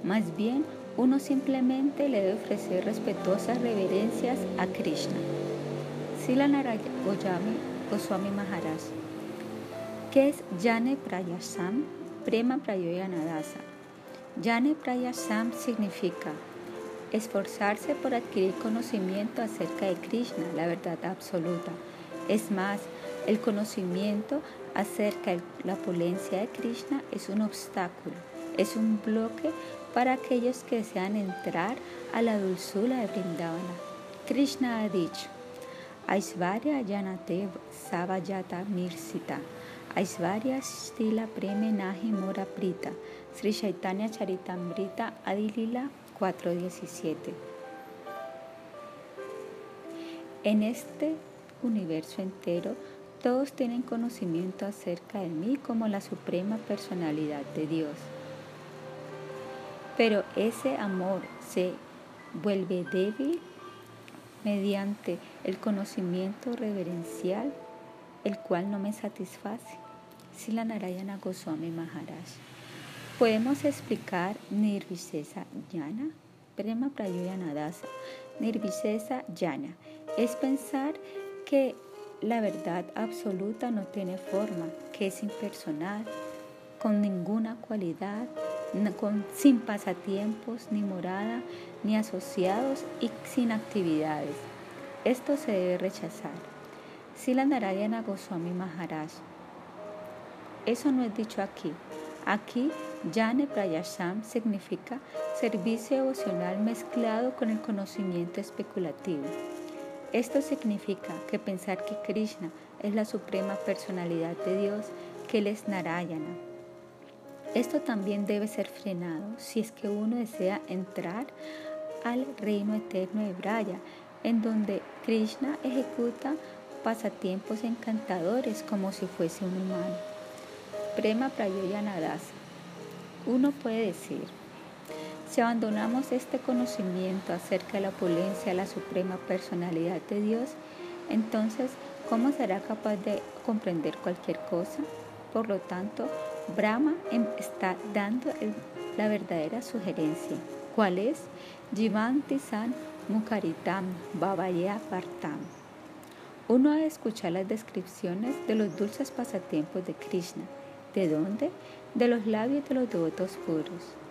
más bien uno simplemente le debe ofrecer respetuosas reverencias a Krishna. Sila Goswami Maharaj. ¿Qué es Jane Prayasam? Prema Prayoyanadasa. Jane Prayasam significa esforzarse por adquirir conocimiento acerca de Krishna, la verdad absoluta. Es más, el conocimiento acerca de la opulencia de Krishna es un obstáculo, es un bloque para aquellos que desean entrar a la dulzura de Vrindavana. Krishna ha dicho, Aishvarya Yanate Savajata Mirsita. Aishvarya Stila Preme Nahi Mora Prita. Sri Chaitanya Charitamrita Adilila 4.17. En este universo entero, todos tienen conocimiento acerca de mí como la suprema personalidad de Dios. Pero ese amor se vuelve débil mediante el conocimiento reverencial, el cual no me satisface. Sila Narayana Goswami Maharaj. Podemos explicar Nirvisesa Yana, Prema Prayoyanadasa. Nirvisesa Yana es pensar que la verdad absoluta no tiene forma, que es impersonal, con ninguna cualidad, sin pasatiempos, ni morada, ni asociados y sin actividades. Esto se debe rechazar. Sila Narayana Goswami Maharaj Eso no es dicho aquí. Aquí, Jnana Prayasham significa servicio devocional mezclado con el conocimiento especulativo. Esto significa que pensar que Krishna es la suprema personalidad de Dios, que Él es Narayana. Esto también debe ser frenado si es que uno desea entrar al reino eterno de Braya, en donde Krishna ejecuta pasatiempos encantadores como si fuese un humano. Prema Prayoyanadasa. Uno puede decir, si abandonamos este conocimiento acerca de la opulencia la suprema personalidad de Dios, entonces, ¿cómo será capaz de comprender cualquier cosa? Por lo tanto, Brahma em, está dando la verdadera sugerencia. ¿Cuál es? Jivanti San Mukaritam Babaya Partam. Uno ha de escuchar las descripciones de los dulces pasatiempos de Krishna. ¿De dónde? De los labios de los devotos puros.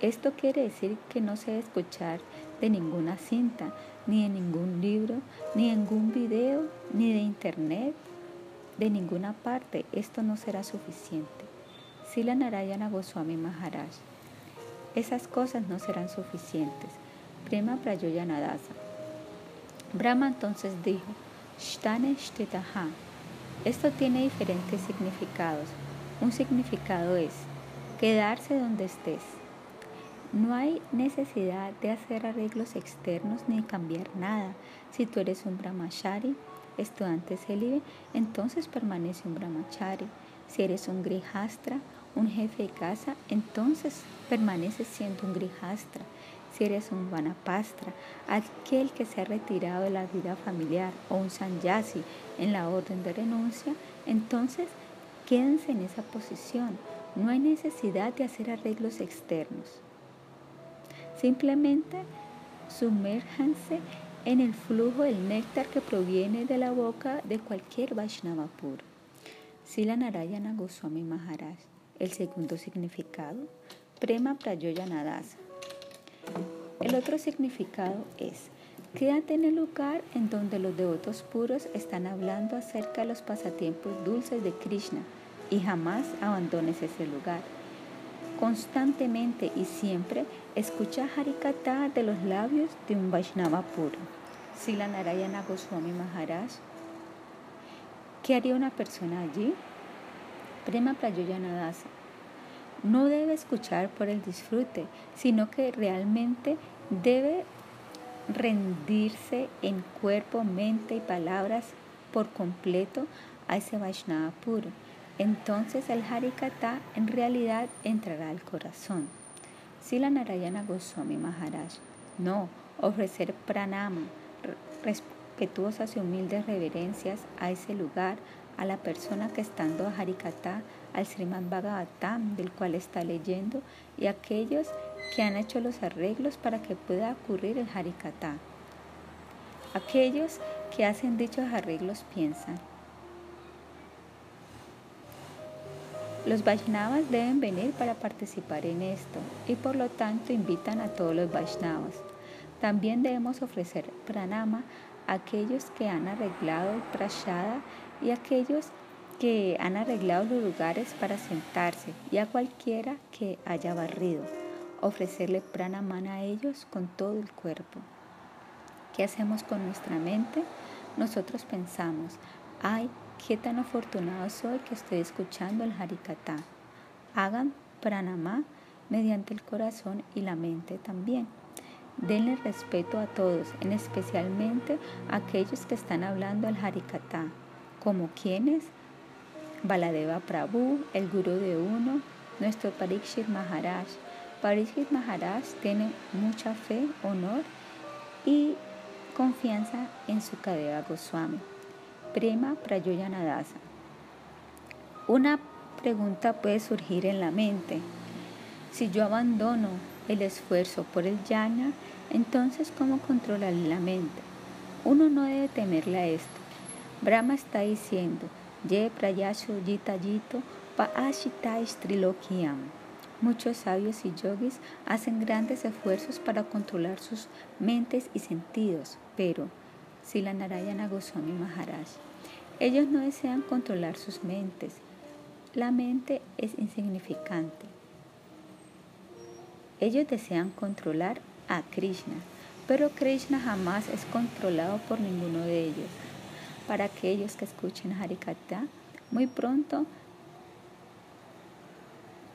Esto quiere decir que no se debe escuchar de ninguna cinta, ni de ningún libro, ni de ningún video, ni de internet, de ninguna parte. Esto no será suficiente. Sila Narayana Goswami Maharaj. Esas cosas no serán suficientes. Prema Prayoyanadasa. Brahma entonces dijo, Shtane Shtetaha. Esto tiene diferentes significados. Un significado es quedarse donde estés. No hay necesidad de hacer arreglos externos ni cambiar nada. Si tú eres un brahmachari, estudiante célibe, entonces permanece un brahmachari. Si eres un grihastra, un jefe de casa, entonces permaneces siendo un grihastra. Si eres un vanapastra, aquel que se ha retirado de la vida familiar, o un sanyasi en la orden de renuncia, entonces quédense en esa posición. No hay necesidad de hacer arreglos externos. Simplemente sumérjanse en el flujo del néctar que proviene de la boca de cualquier Vaishnava puro. Sila Narayana Goswami Maharaj. El segundo significado, Prema Prayoyanadasa. El otro significado es, quédate en el lugar en donde los devotos puros están hablando acerca de los pasatiempos dulces de Krishna y jamás abandones ese lugar. Constantemente y siempre escucha Harikata de los labios de un Vaishnava puro. Sila Narayana Goswami Maharaj. ¿Qué haría una persona allí? Prema Prayoyanadasa. No debe escuchar por el disfrute, sino que realmente debe rendirse en cuerpo, mente y palabras por completo a ese Vaishnava puro entonces el Harikata en realidad entrará al corazón. Sila Narayana Goswami Maharaj. No, ofrecer pranama, respetuosas y humildes reverencias a ese lugar, a la persona que estando a Harikata, al Sriman Bhagavatam, del cual está leyendo, y a aquellos que han hecho los arreglos para que pueda ocurrir el Harikata. Aquellos que hacen dichos arreglos piensan, Los Vaishnavas deben venir para participar en esto y por lo tanto invitan a todos los Vaishnavas. También debemos ofrecer pranama a aquellos que han arreglado el prashada y a aquellos que han arreglado los lugares para sentarse y a cualquiera que haya barrido. Ofrecerle pranamana a ellos con todo el cuerpo. ¿Qué hacemos con nuestra mente? Nosotros pensamos, ay, Qué tan afortunado soy que estoy escuchando el Harikata. Hagan pranamá mediante el corazón y la mente también. Denle respeto a todos, en especialmente a aquellos que están hablando el Harikata, como quienes Baladeva Prabhu, el gurú de uno, nuestro Parikshit Maharaj. Parikshit Maharaj tiene mucha fe, honor y confianza en su Kadeva Goswami. Prayoyanadasa. Una pregunta puede surgir en la mente. Si yo abandono el esfuerzo por el yana, entonces ¿cómo controlar la mente? Uno no debe temerle a esto. Brahma está diciendo, Ye prayasho pa trilokiam. Muchos sabios y yogis hacen grandes esfuerzos para controlar sus mentes y sentidos, pero Sila Narayana Goswami Maharaj Ellos no desean controlar sus mentes. La mente es insignificante. Ellos desean controlar a Krishna, pero Krishna jamás es controlado por ninguno de ellos. Para aquellos que escuchen Harikata, muy pronto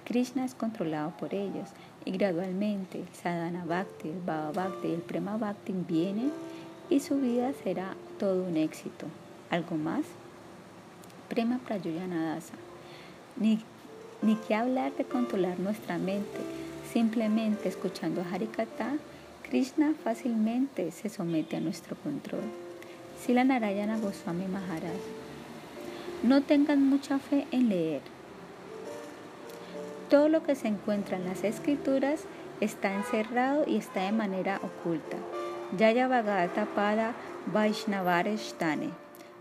Krishna es controlado por ellos y gradualmente el Sadhana Bhakti, el Bhava Bhakti y el Prema Bhakti vienen y su vida será todo un éxito. ¿Algo más? Prema Prayoyanadasa. Ni, ni que hablar de controlar nuestra mente, simplemente escuchando Harikata, Krishna fácilmente se somete a nuestro control. Sila Narayana Goswami Maharaj. No tengan mucha fe en leer todo lo que se encuentra en las escrituras está encerrado y está de manera oculta. Yaya Bhagavata Pada Vaishnavarestane.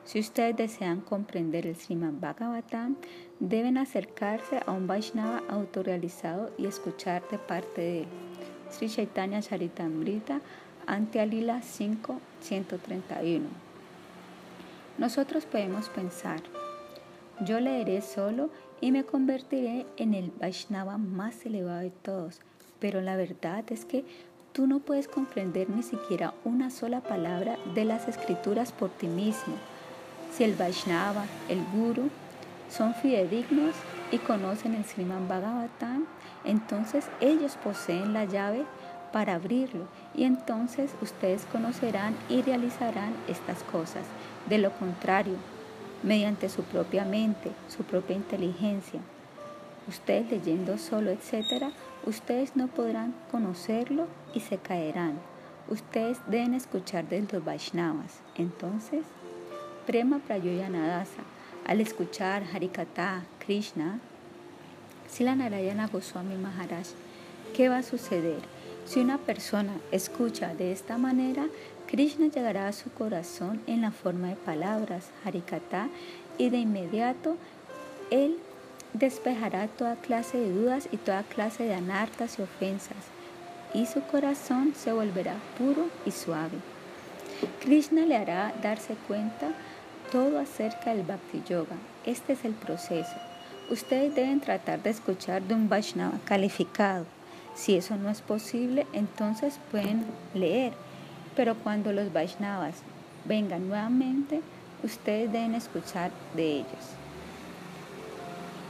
Si ustedes desean comprender el Srimad Bhagavatam, deben acercarse a un Vaishnava autorrealizado y escuchar de parte de él. Sri Chaitanya Charitamrita, Ante Alila 5, 131. Nosotros podemos pensar, yo leeré solo y me convertiré en el Vaishnava más elevado de todos. Pero la verdad es que tú no puedes comprender ni siquiera una sola palabra de las escrituras por ti mismo. Si el Vaishnava, el Guru, son fidedignos y conocen el Sriman Bhagavatam, entonces ellos poseen la llave para abrirlo y entonces ustedes conocerán y realizarán estas cosas. De lo contrario, mediante su propia mente, su propia inteligencia. Ustedes leyendo solo, etcétera, ustedes no podrán conocerlo y se caerán. Ustedes deben escuchar de los Vaishnavas. Entonces, Prema Prayoyanadasa, al escuchar Harikata, Krishna, Sila Narayana Goswami Maharaj, ¿qué va a suceder? Si una persona escucha de esta manera, Krishna llegará a su corazón en la forma de palabras, harikata, y de inmediato él despejará toda clase de dudas y toda clase de anartas y ofensas, y su corazón se volverá puro y suave. Krishna le hará darse cuenta todo acerca del Bhakti Yoga. Este es el proceso. Ustedes deben tratar de escuchar de un Vaishnava calificado. Si eso no es posible, entonces pueden leer pero cuando los Vaishnavas vengan nuevamente, ustedes deben escuchar de ellos.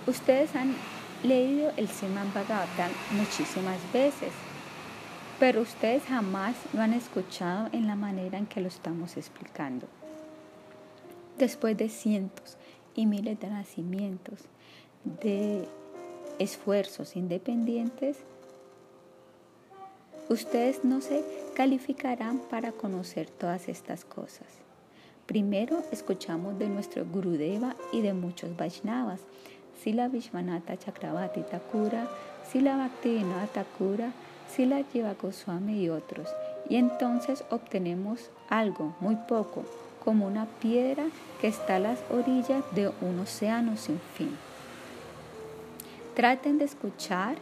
Ustedes han leído el Siman Bhagavatam muchísimas veces, pero ustedes jamás lo han escuchado en la manera en que lo estamos explicando. Después de cientos y miles de nacimientos, de esfuerzos independientes, Ustedes no se calificarán para conocer todas estas cosas. Primero escuchamos de nuestro Gurudeva y de muchos Vaishnavas, Sila Vishwanatha Chakravarti Thakura, Sila Bhaktivinoda Thakura, Sila Jiva Goswami y otros. Y entonces obtenemos algo, muy poco, como una piedra que está a las orillas de un océano sin fin. Traten de escuchar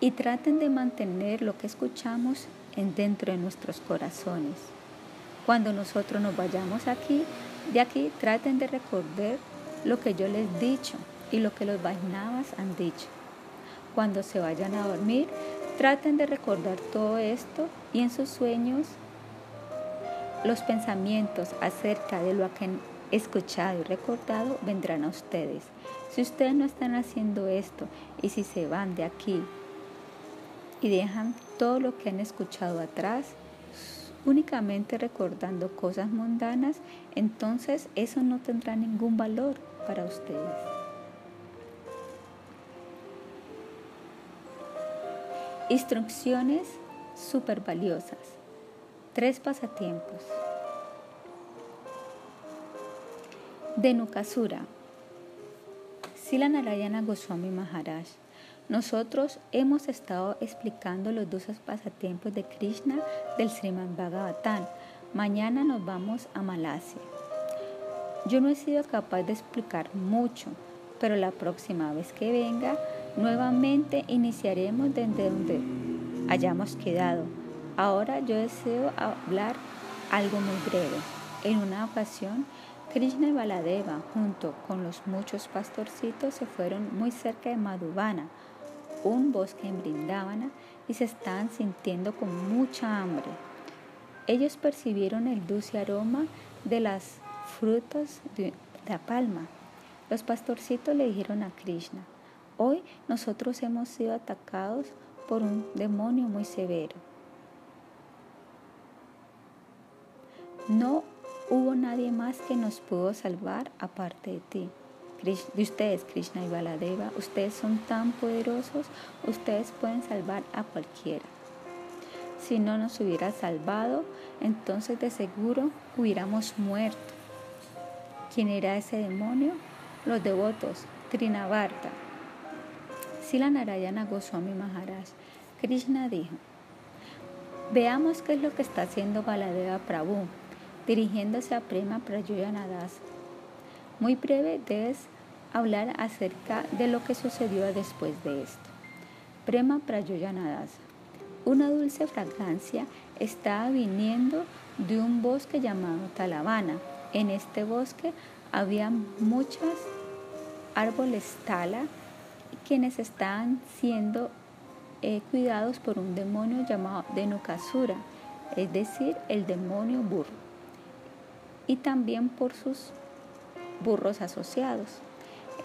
y traten de mantener lo que escuchamos en dentro de nuestros corazones. Cuando nosotros nos vayamos aquí, de aquí traten de recordar lo que yo les he dicho y lo que los Vaisnavas han dicho. Cuando se vayan a dormir, traten de recordar todo esto y en sus sueños los pensamientos acerca de lo que han escuchado y recordado vendrán a ustedes. Si ustedes no están haciendo esto y si se van de aquí y dejan todo lo que han escuchado atrás, únicamente recordando cosas mundanas, entonces eso no tendrá ningún valor para ustedes. Instrucciones súper valiosas. Tres pasatiempos. De Nukasura. Sila Narayana Goswami Maharaj nosotros hemos estado explicando los dos pasatiempos de Krishna del Sriman Bhagavatam. Mañana nos vamos a Malasia. Yo no he sido capaz de explicar mucho, pero la próxima vez que venga, nuevamente iniciaremos desde donde hayamos quedado. Ahora yo deseo hablar algo muy breve. En una ocasión, Krishna y Baladeva, junto con los muchos pastorcitos, se fueron muy cerca de Madhuvana, un bosque en Brindavana, y se estaban sintiendo con mucha hambre. Ellos percibieron el dulce aroma de las frutas de la palma. Los pastorcitos le dijeron a Krishna, hoy nosotros hemos sido atacados por un demonio muy severo. No hubo nadie más que nos pudo salvar aparte de ti. De ustedes, Krishna y Baladeva, ustedes son tan poderosos, ustedes pueden salvar a cualquiera. Si no nos hubiera salvado, entonces de seguro hubiéramos muerto. ¿Quién era ese demonio? Los devotos, Trinavarta. Sila Narayana Goswami Maharaj. Krishna dijo, veamos qué es lo que está haciendo Baladeva Prabhu dirigiéndose a Prema Prayoyanadasa. Muy breve debes hablar acerca de lo que sucedió después de esto. Prema Prayoyanadasa. Una dulce fragancia estaba viniendo de un bosque llamado Talavana. En este bosque había muchos árboles tala quienes estaban siendo eh, cuidados por un demonio llamado Denukasura, es decir, el demonio burro y también por sus burros asociados.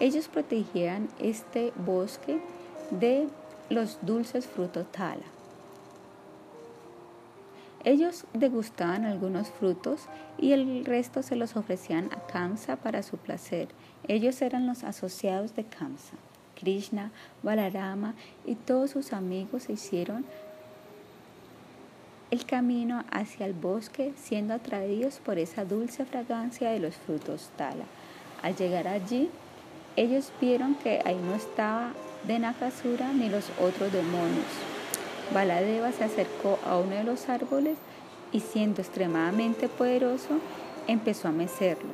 Ellos protegían este bosque de los dulces frutos tala. Ellos degustaban algunos frutos y el resto se los ofrecían a Kamsa para su placer. Ellos eran los asociados de Kamsa. Krishna, Balarama y todos sus amigos se hicieron el camino hacia el bosque siendo atraídos por esa dulce fragancia de los frutos tala. Al llegar allí, ellos vieron que ahí no estaba de Nakasura ni los otros demonios. Baladeva se acercó a uno de los árboles y siendo extremadamente poderoso, empezó a mecerlo.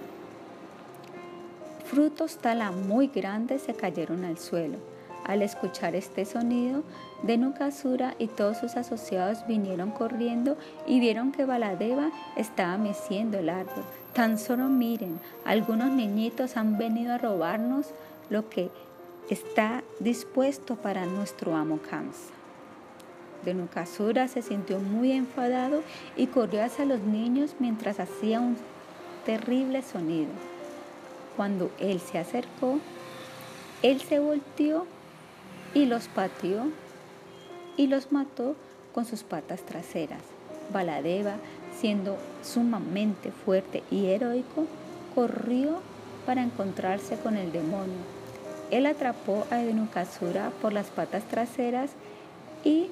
Frutos tala muy grandes se cayeron al suelo. Al escuchar este sonido, Denukasura y todos sus asociados vinieron corriendo y vieron que Baladeva estaba meciendo el árbol. Tan solo miren, algunos niñitos han venido a robarnos lo que está dispuesto para nuestro amo Kamsa. Denukasura se sintió muy enfadado y corrió hacia los niños mientras hacía un terrible sonido. Cuando él se acercó, él se volteó y los pateó y los mató con sus patas traseras. Baladeva, siendo sumamente fuerte y heroico, corrió para encontrarse con el demonio. Él atrapó a Denukasura por las patas traseras y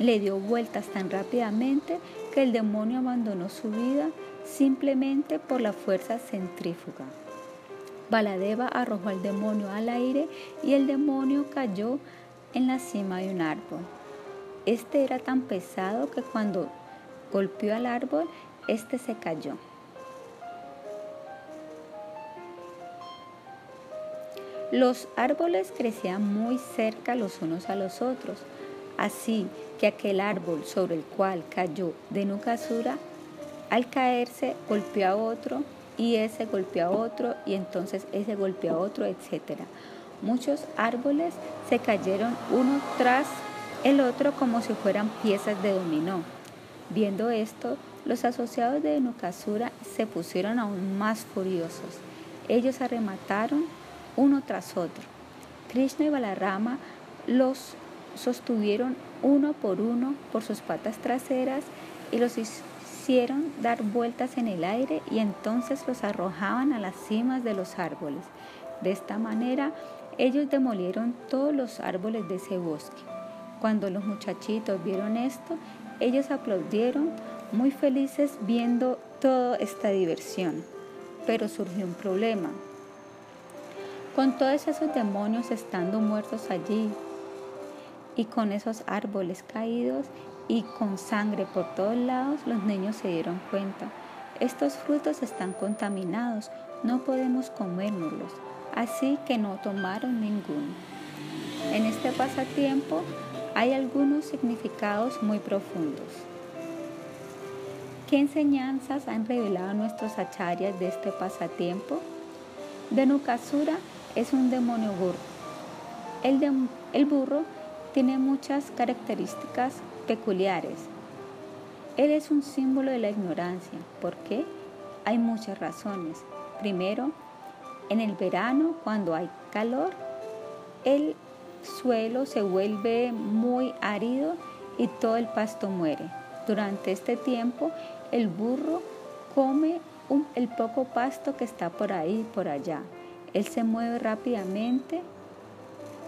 le dio vueltas tan rápidamente que el demonio abandonó su vida simplemente por la fuerza centrífuga. Baladeva arrojó al demonio al aire y el demonio cayó en la cima de un árbol. Este era tan pesado que cuando golpeó al árbol, este se cayó. Los árboles crecían muy cerca los unos a los otros, así que aquel árbol sobre el cual cayó de Nukasura, al caerse golpeó a otro y ese golpea a otro y entonces ese golpea a otro, etc. Muchos árboles se cayeron uno tras el otro como si fueran piezas de dominó. Viendo esto, los asociados de Nukasura se pusieron aún más furiosos. Ellos arremataron uno tras otro. Krishna y Balarama los sostuvieron uno por uno por sus patas traseras y los hicieron dar vueltas en el aire y entonces los arrojaban a las cimas de los árboles. De esta manera, ellos demolieron todos los árboles de ese bosque. Cuando los muchachitos vieron esto, ellos aplaudieron muy felices viendo toda esta diversión. Pero surgió un problema. Con todos esos demonios estando muertos allí y con esos árboles caídos y con sangre por todos lados, los niños se dieron cuenta. Estos frutos están contaminados, no podemos comérnoslos, así que no tomaron ninguno. En este pasatiempo hay algunos significados muy profundos. ¿Qué enseñanzas han revelado nuestros acharyas de este pasatiempo? Denukasura es un demonio burro. El, el burro tiene muchas características peculiares. Él es un símbolo de la ignorancia. ¿Por qué? Hay muchas razones. Primero, en el verano, cuando hay calor, el suelo se vuelve muy árido y todo el pasto muere. Durante este tiempo, el burro come el poco pasto que está por ahí y por allá. Él se mueve rápidamente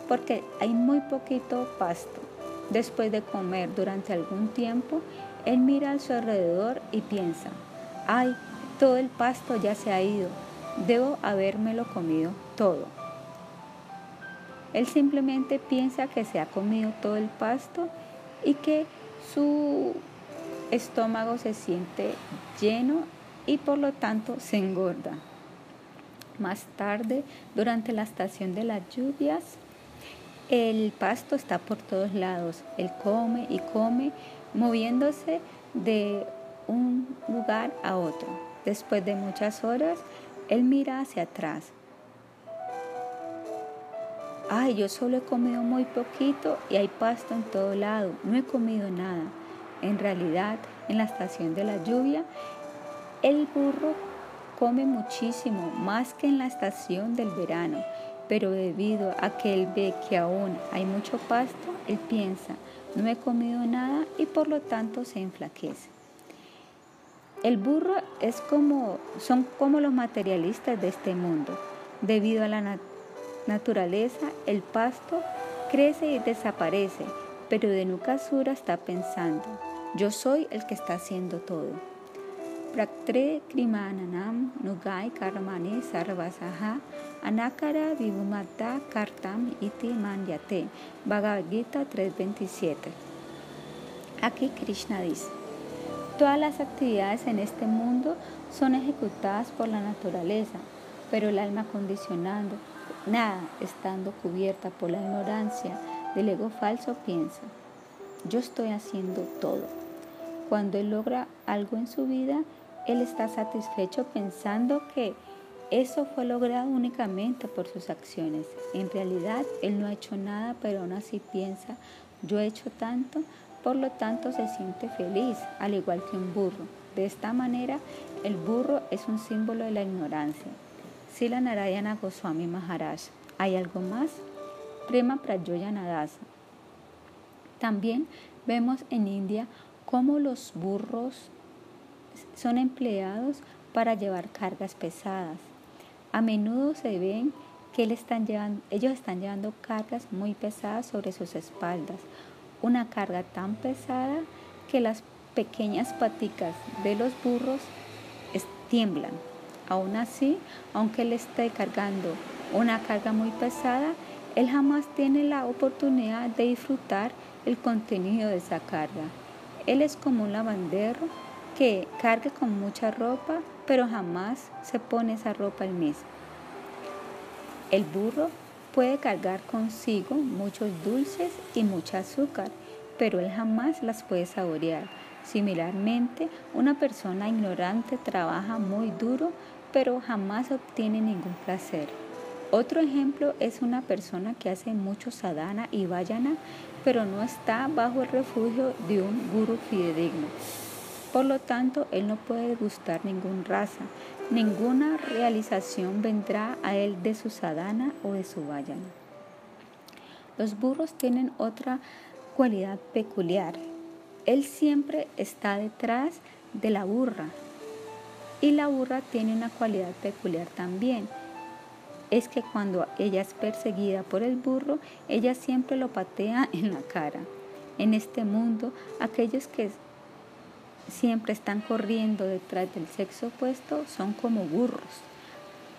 porque hay muy poquito pasto. Después de comer durante algún tiempo, él mira a su alrededor y piensa, ay, todo el pasto ya se ha ido, debo habérmelo comido todo. Él simplemente piensa que se ha comido todo el pasto y que su estómago se siente lleno y por lo tanto se engorda. Más tarde, durante la estación de las lluvias, el pasto está por todos lados. Él come y come, moviéndose de un lugar a otro. Después de muchas horas, él mira hacia atrás. Ay, yo solo he comido muy poquito y hay pasto en todo lado. No he comido nada. En realidad, en la estación de la lluvia, el burro come muchísimo, más que en la estación del verano, pero debido a que él ve que aún hay mucho pasto, él piensa, no he comido nada y por lo tanto se enflaquece. El burro es como, son como los materialistas de este mundo. Debido a la naturaleza, el pasto crece y desaparece, pero de Nukasura está pensando, yo soy el que está haciendo todo. Praktre krimananam nugai karmani sarvasaha anakara vivumata kartam iti manyate. Bhagavad Gita 3.27. Aquí Krishna dice, todas las actividades en este mundo son ejecutadas por la naturaleza, pero el alma condicionando, nada estando cubierta por la ignorancia del ego falso piensa, yo estoy haciendo todo. Cuando él logra algo en su vida, él está satisfecho pensando que eso fue logrado únicamente por sus acciones. En realidad, él no ha hecho nada, pero aún así piensa, yo he hecho tanto, por lo tanto se siente feliz, al igual que un burro. De esta manera, el burro es un símbolo de la ignorancia. Sila Narayana Goswami Maharaj. ¿Hay algo más? Prema Prayoyanadasa. También vemos en India cómo los burros son empleados para llevar cargas pesadas. A menudo se ven que ellos están llevando cargas muy pesadas sobre sus espaldas, una carga tan pesada que las pequeñas paticas de los burros tiemblan. Aún así, aunque él esté cargando una carga muy pesada, él jamás tiene la oportunidad de disfrutar el contenido de esa carga. Él es como un lavandero que carga con mucha ropa, pero jamás se pone esa ropa él mismo. El burro puede cargar consigo muchos dulces y mucho azúcar, pero él jamás las puede saborear. Similarmente, una persona ignorante trabaja muy duro, pero jamás obtiene ningún placer. Otro ejemplo es una persona que hace mucho sadhana y vayana, pero no está bajo el refugio de un guru fidedigno. Por lo tanto, él no puede gustar ninguna raza, ninguna realización vendrá a él de su sadhana o de su vayana. Los burros tienen otra cualidad peculiar. Él siempre está detrás de la burra. Y la burra tiene una cualidad peculiar también es que cuando ella es perseguida por el burro, ella siempre lo patea en la cara. En este mundo, aquellos que siempre están corriendo detrás del sexo opuesto son como burros.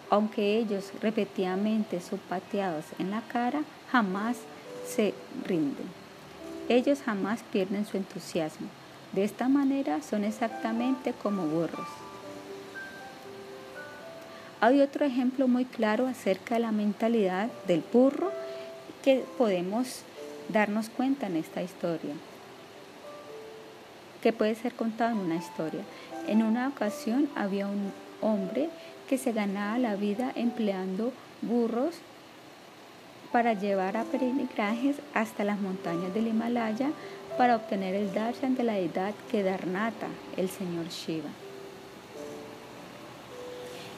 Aunque ellos repetidamente son pateados en la cara, jamás se rinden. Ellos jamás pierden su entusiasmo. De esta manera son exactamente como burros. Hay otro ejemplo muy claro acerca de la mentalidad del burro que podemos darnos cuenta en esta historia, que puede ser contado en una historia. En una ocasión había un hombre que se ganaba la vida empleando burros para llevar a peregrinajes hasta las montañas del Himalaya para obtener el darshan de la deidad Kedarnata, el señor Shiva.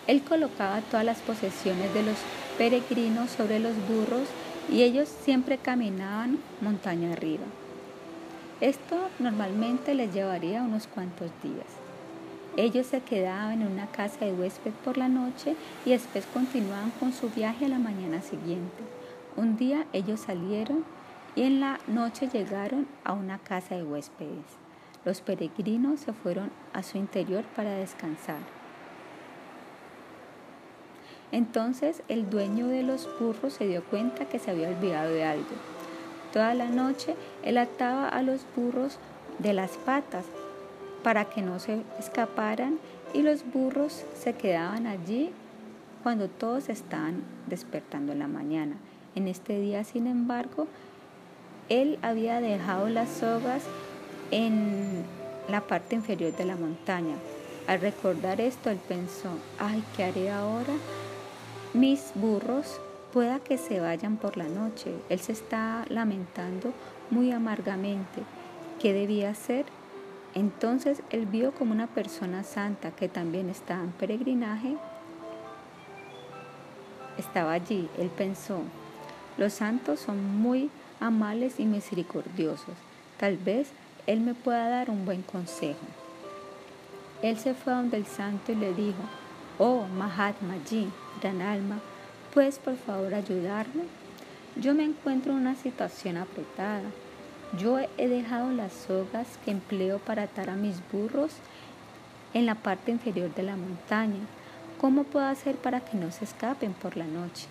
Él colocaba todas las posesiones de los peregrinos sobre los burros y ellos siempre caminaban montaña arriba. Esto normalmente les llevaría unos cuantos días. Ellos se quedaban en una casa de huésped por la noche y después continuaban con su viaje a la mañana siguiente. Un día ellos salieron y en la noche llegaron a una casa de huéspedes. Los peregrinos se fueron a su interior para descansar. Entonces el dueño de los burros se dio cuenta que se había olvidado de algo. Toda la noche él ataba a los burros de las patas para que no se escaparan y los burros se quedaban allí cuando todos estaban despertando en la mañana. En este día, sin embargo, él había dejado las sogas en la parte inferior de la montaña. Al recordar esto, él pensó, ay, ¿qué haré ahora? Mis burros pueda que se vayan por la noche. Él se está lamentando muy amargamente. ¿Qué debía hacer? Entonces él vio como una persona santa que también estaba en peregrinaje. Estaba allí. Él pensó, los santos son muy amables y misericordiosos. Tal vez Él me pueda dar un buen consejo. Él se fue a donde el santo y le dijo, Oh Mahatma Ji, gran alma, ¿puedes por favor ayudarme? Yo me encuentro en una situación apretada. Yo he dejado las sogas que empleo para atar a mis burros en la parte inferior de la montaña. ¿Cómo puedo hacer para que no se escapen por la noche?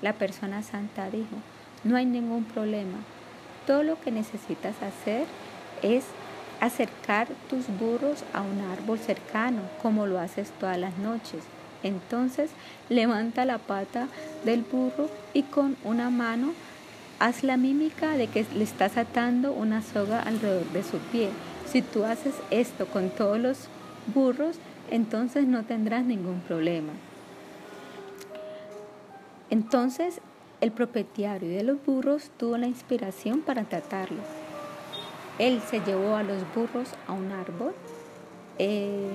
La persona santa dijo, no hay ningún problema. Todo lo que necesitas hacer es acercar tus burros a un árbol cercano, como lo haces todas las noches. Entonces levanta la pata del burro y con una mano haz la mímica de que le estás atando una soga alrededor de su pie. Si tú haces esto con todos los burros, entonces no tendrás ningún problema. Entonces el propietario de los burros tuvo la inspiración para tratarlo. Él se llevó a los burros a un árbol, eh,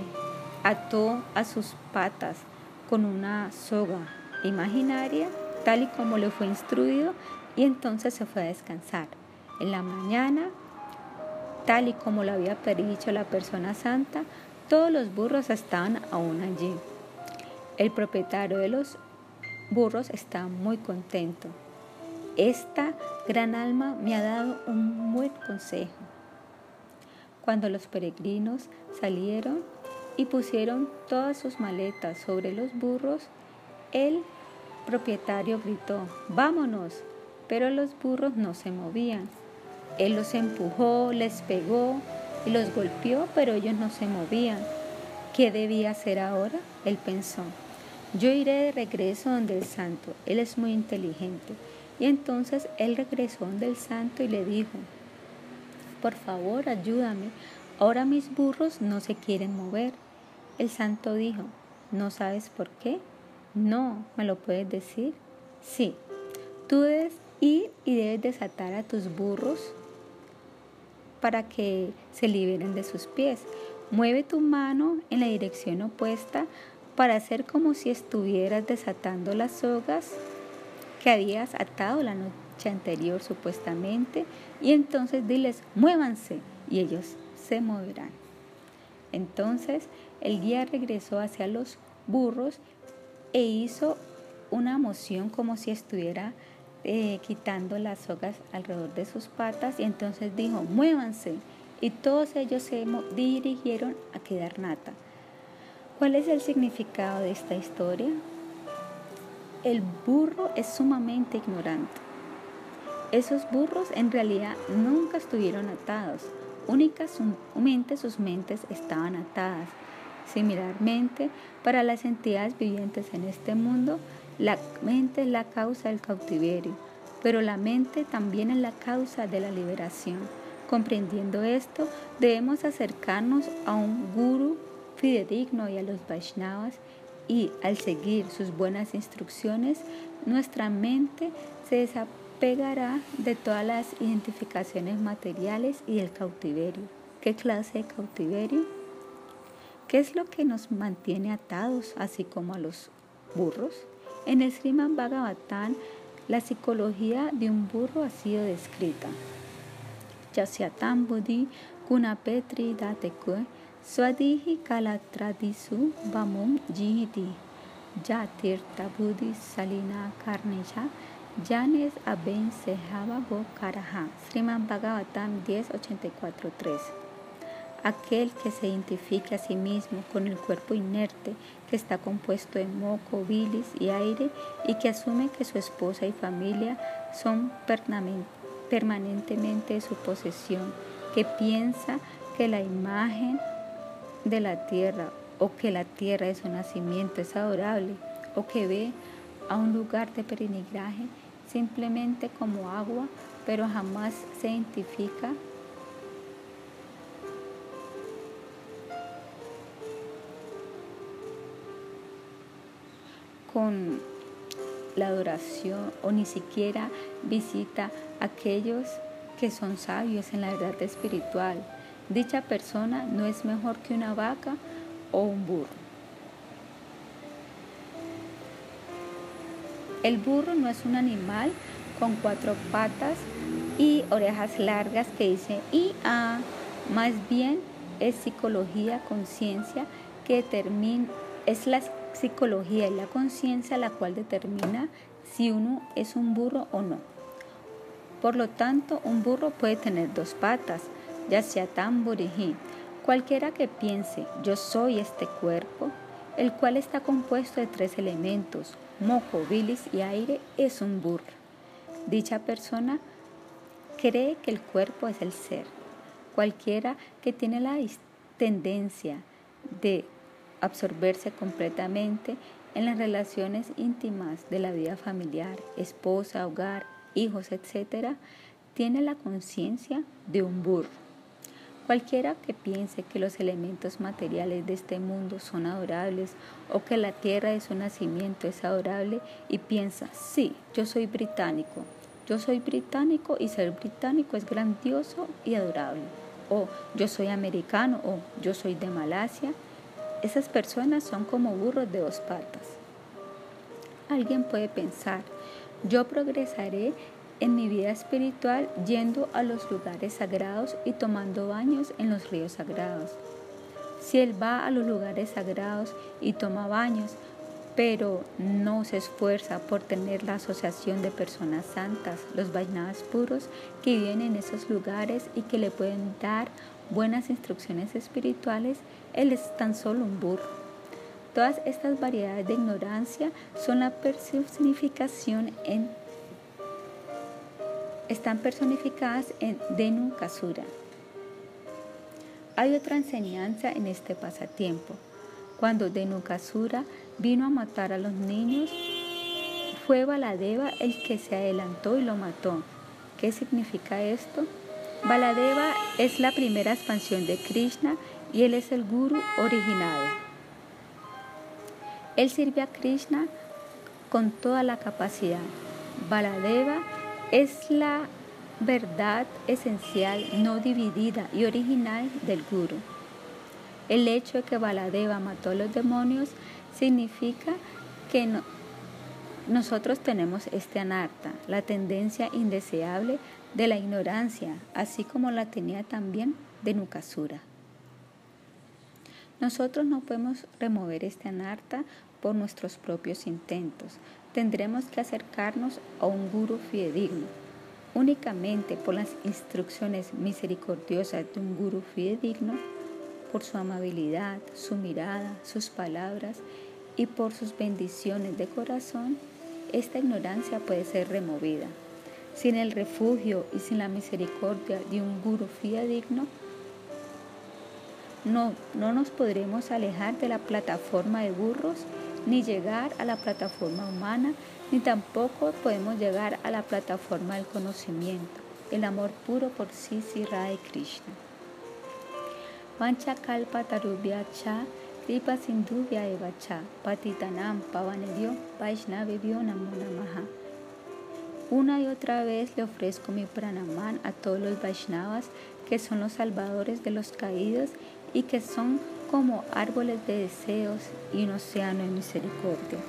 ató a sus patas con una soga imaginaria, tal y como le fue instruido, y entonces se fue a descansar. En la mañana, tal y como lo había predicho la persona santa, todos los burros estaban aún allí. El propietario de los Burros está muy contento. Esta gran alma me ha dado un buen consejo. Cuando los peregrinos salieron y pusieron todas sus maletas sobre los burros, el propietario gritó, vámonos, pero los burros no se movían. Él los empujó, les pegó y los golpeó, pero ellos no se movían. ¿Qué debía hacer ahora? Él pensó. Yo iré de regreso donde el santo, él es muy inteligente. Y entonces él regresó donde el santo y le dijo, por favor, ayúdame, ahora mis burros no se quieren mover. El santo dijo, ¿no sabes por qué? No, ¿me lo puedes decir? Sí, tú debes ir y debes desatar a tus burros para que se liberen de sus pies. Mueve tu mano en la dirección opuesta para hacer como si estuvieras desatando las sogas que habías atado la noche anterior supuestamente y entonces diles, muévanse y ellos se moverán. Entonces el guía regresó hacia los burros e hizo una moción como si estuviera eh, quitando las sogas alrededor de sus patas y entonces dijo, muévanse. Y todos ellos se dirigieron a quedar nata. ¿Cuál es el significado de esta historia? El burro es sumamente ignorante. Esos burros en realidad nunca estuvieron atados, únicamente sus mentes estaban atadas. Similarmente, para las entidades vivientes en este mundo, la mente es la causa del cautiverio, pero la mente también es la causa de la liberación. Comprendiendo esto, debemos acercarnos a un guru fidedigno y a los Vaishnavas y al seguir sus buenas instrucciones, nuestra mente se desapegará de todas las identificaciones materiales y del cautiverio. ¿Qué clase de cautiverio? ¿Qué es lo que nos mantiene atados, así como a los burros? En el Sriman Bhagavatam, la psicología de un burro ha sido descrita. Yasyatam Buddhi Kunapetri Datekue Swadihi Kalatradisu Bamum Jihiti Jatirta Buddhi Salina Karneja Janes Aben Sehava Bo Karaha Sriman Bhagavatam 10.84.3 aquel que se identifique a sí mismo con el cuerpo inerte que está compuesto de moco, bilis y aire y que asume que su esposa y familia son permanentemente de su posesión, que piensa que la imagen de la tierra o que la tierra de su nacimiento es adorable o que ve a un lugar de peregrinaje simplemente como agua, pero jamás se identifica con la adoración o ni siquiera visita a aquellos que son sabios en la verdad espiritual. Dicha persona no es mejor que una vaca o un burro. El burro no es un animal con cuatro patas y orejas largas que dice y a, más bien es psicología, conciencia que determina, es la psicología y la conciencia la cual determina si uno es un burro o no. Por lo tanto, un burro puede tener dos patas, ya sea tamburiji. Cualquiera que piense yo soy este cuerpo, el cual está compuesto de tres elementos, moco, bilis y aire, es un burro. Dicha persona cree que el cuerpo es el ser. Cualquiera que tiene la tendencia de absorberse completamente en las relaciones íntimas de la vida familiar, esposa, hogar, hijos, etc., tiene la conciencia de un burro. Cualquiera que piense que los elementos materiales de este mundo son adorables o que la tierra de su nacimiento es adorable y piensa, sí, yo soy británico, yo soy británico y ser británico es grandioso y adorable. O yo soy americano o yo soy de Malasia esas personas son como burros de dos patas. Alguien puede pensar, yo progresaré en mi vida espiritual yendo a los lugares sagrados y tomando baños en los ríos sagrados. Si él va a los lugares sagrados y toma baños, pero no se esfuerza por tener la asociación de personas santas, los vainadas puros que viven en esos lugares y que le pueden dar buenas instrucciones espirituales, él es tan solo un burro. Todas estas variedades de ignorancia son la personificación en están personificadas en Denu Kasura. Hay otra enseñanza en este pasatiempo. Cuando Denu Kasura vino a matar a los niños, fue Baladeva el que se adelantó y lo mató. ¿Qué significa esto? Baladeva es la primera expansión de Krishna y él es el guru original. Él sirve a Krishna con toda la capacidad. Baladeva es la verdad esencial, no dividida y original del guru. El hecho de que Baladeva mató a los demonios significa que nosotros tenemos este anarta, la tendencia indeseable de la ignorancia, así como la tenía también de Nukasura. Nosotros no podemos remover este anarta por nuestros propios intentos. Tendremos que acercarnos a un guru fidedigno. Únicamente por las instrucciones misericordiosas de un guru fidedigno, por su amabilidad, su mirada, sus palabras y por sus bendiciones de corazón, esta ignorancia puede ser removida. Sin el refugio y sin la misericordia de un guru fidedigno, no, no nos podremos alejar de la plataforma de burros, ni llegar a la plataforma humana, ni tampoco podemos llegar a la plataforma del conocimiento, el amor puro por Sisi Rai Krishna. Vancha kalpa tarubhya cha Kripa Sindhuvya Evacha, Patitanam Pavanebhyo, Vaishnavebhyo Namo Namaha. Una y otra vez le ofrezco mi pranaman a todos los Vaishnavas que son los salvadores de los caídos y que son como árboles de deseos y un océano de misericordia.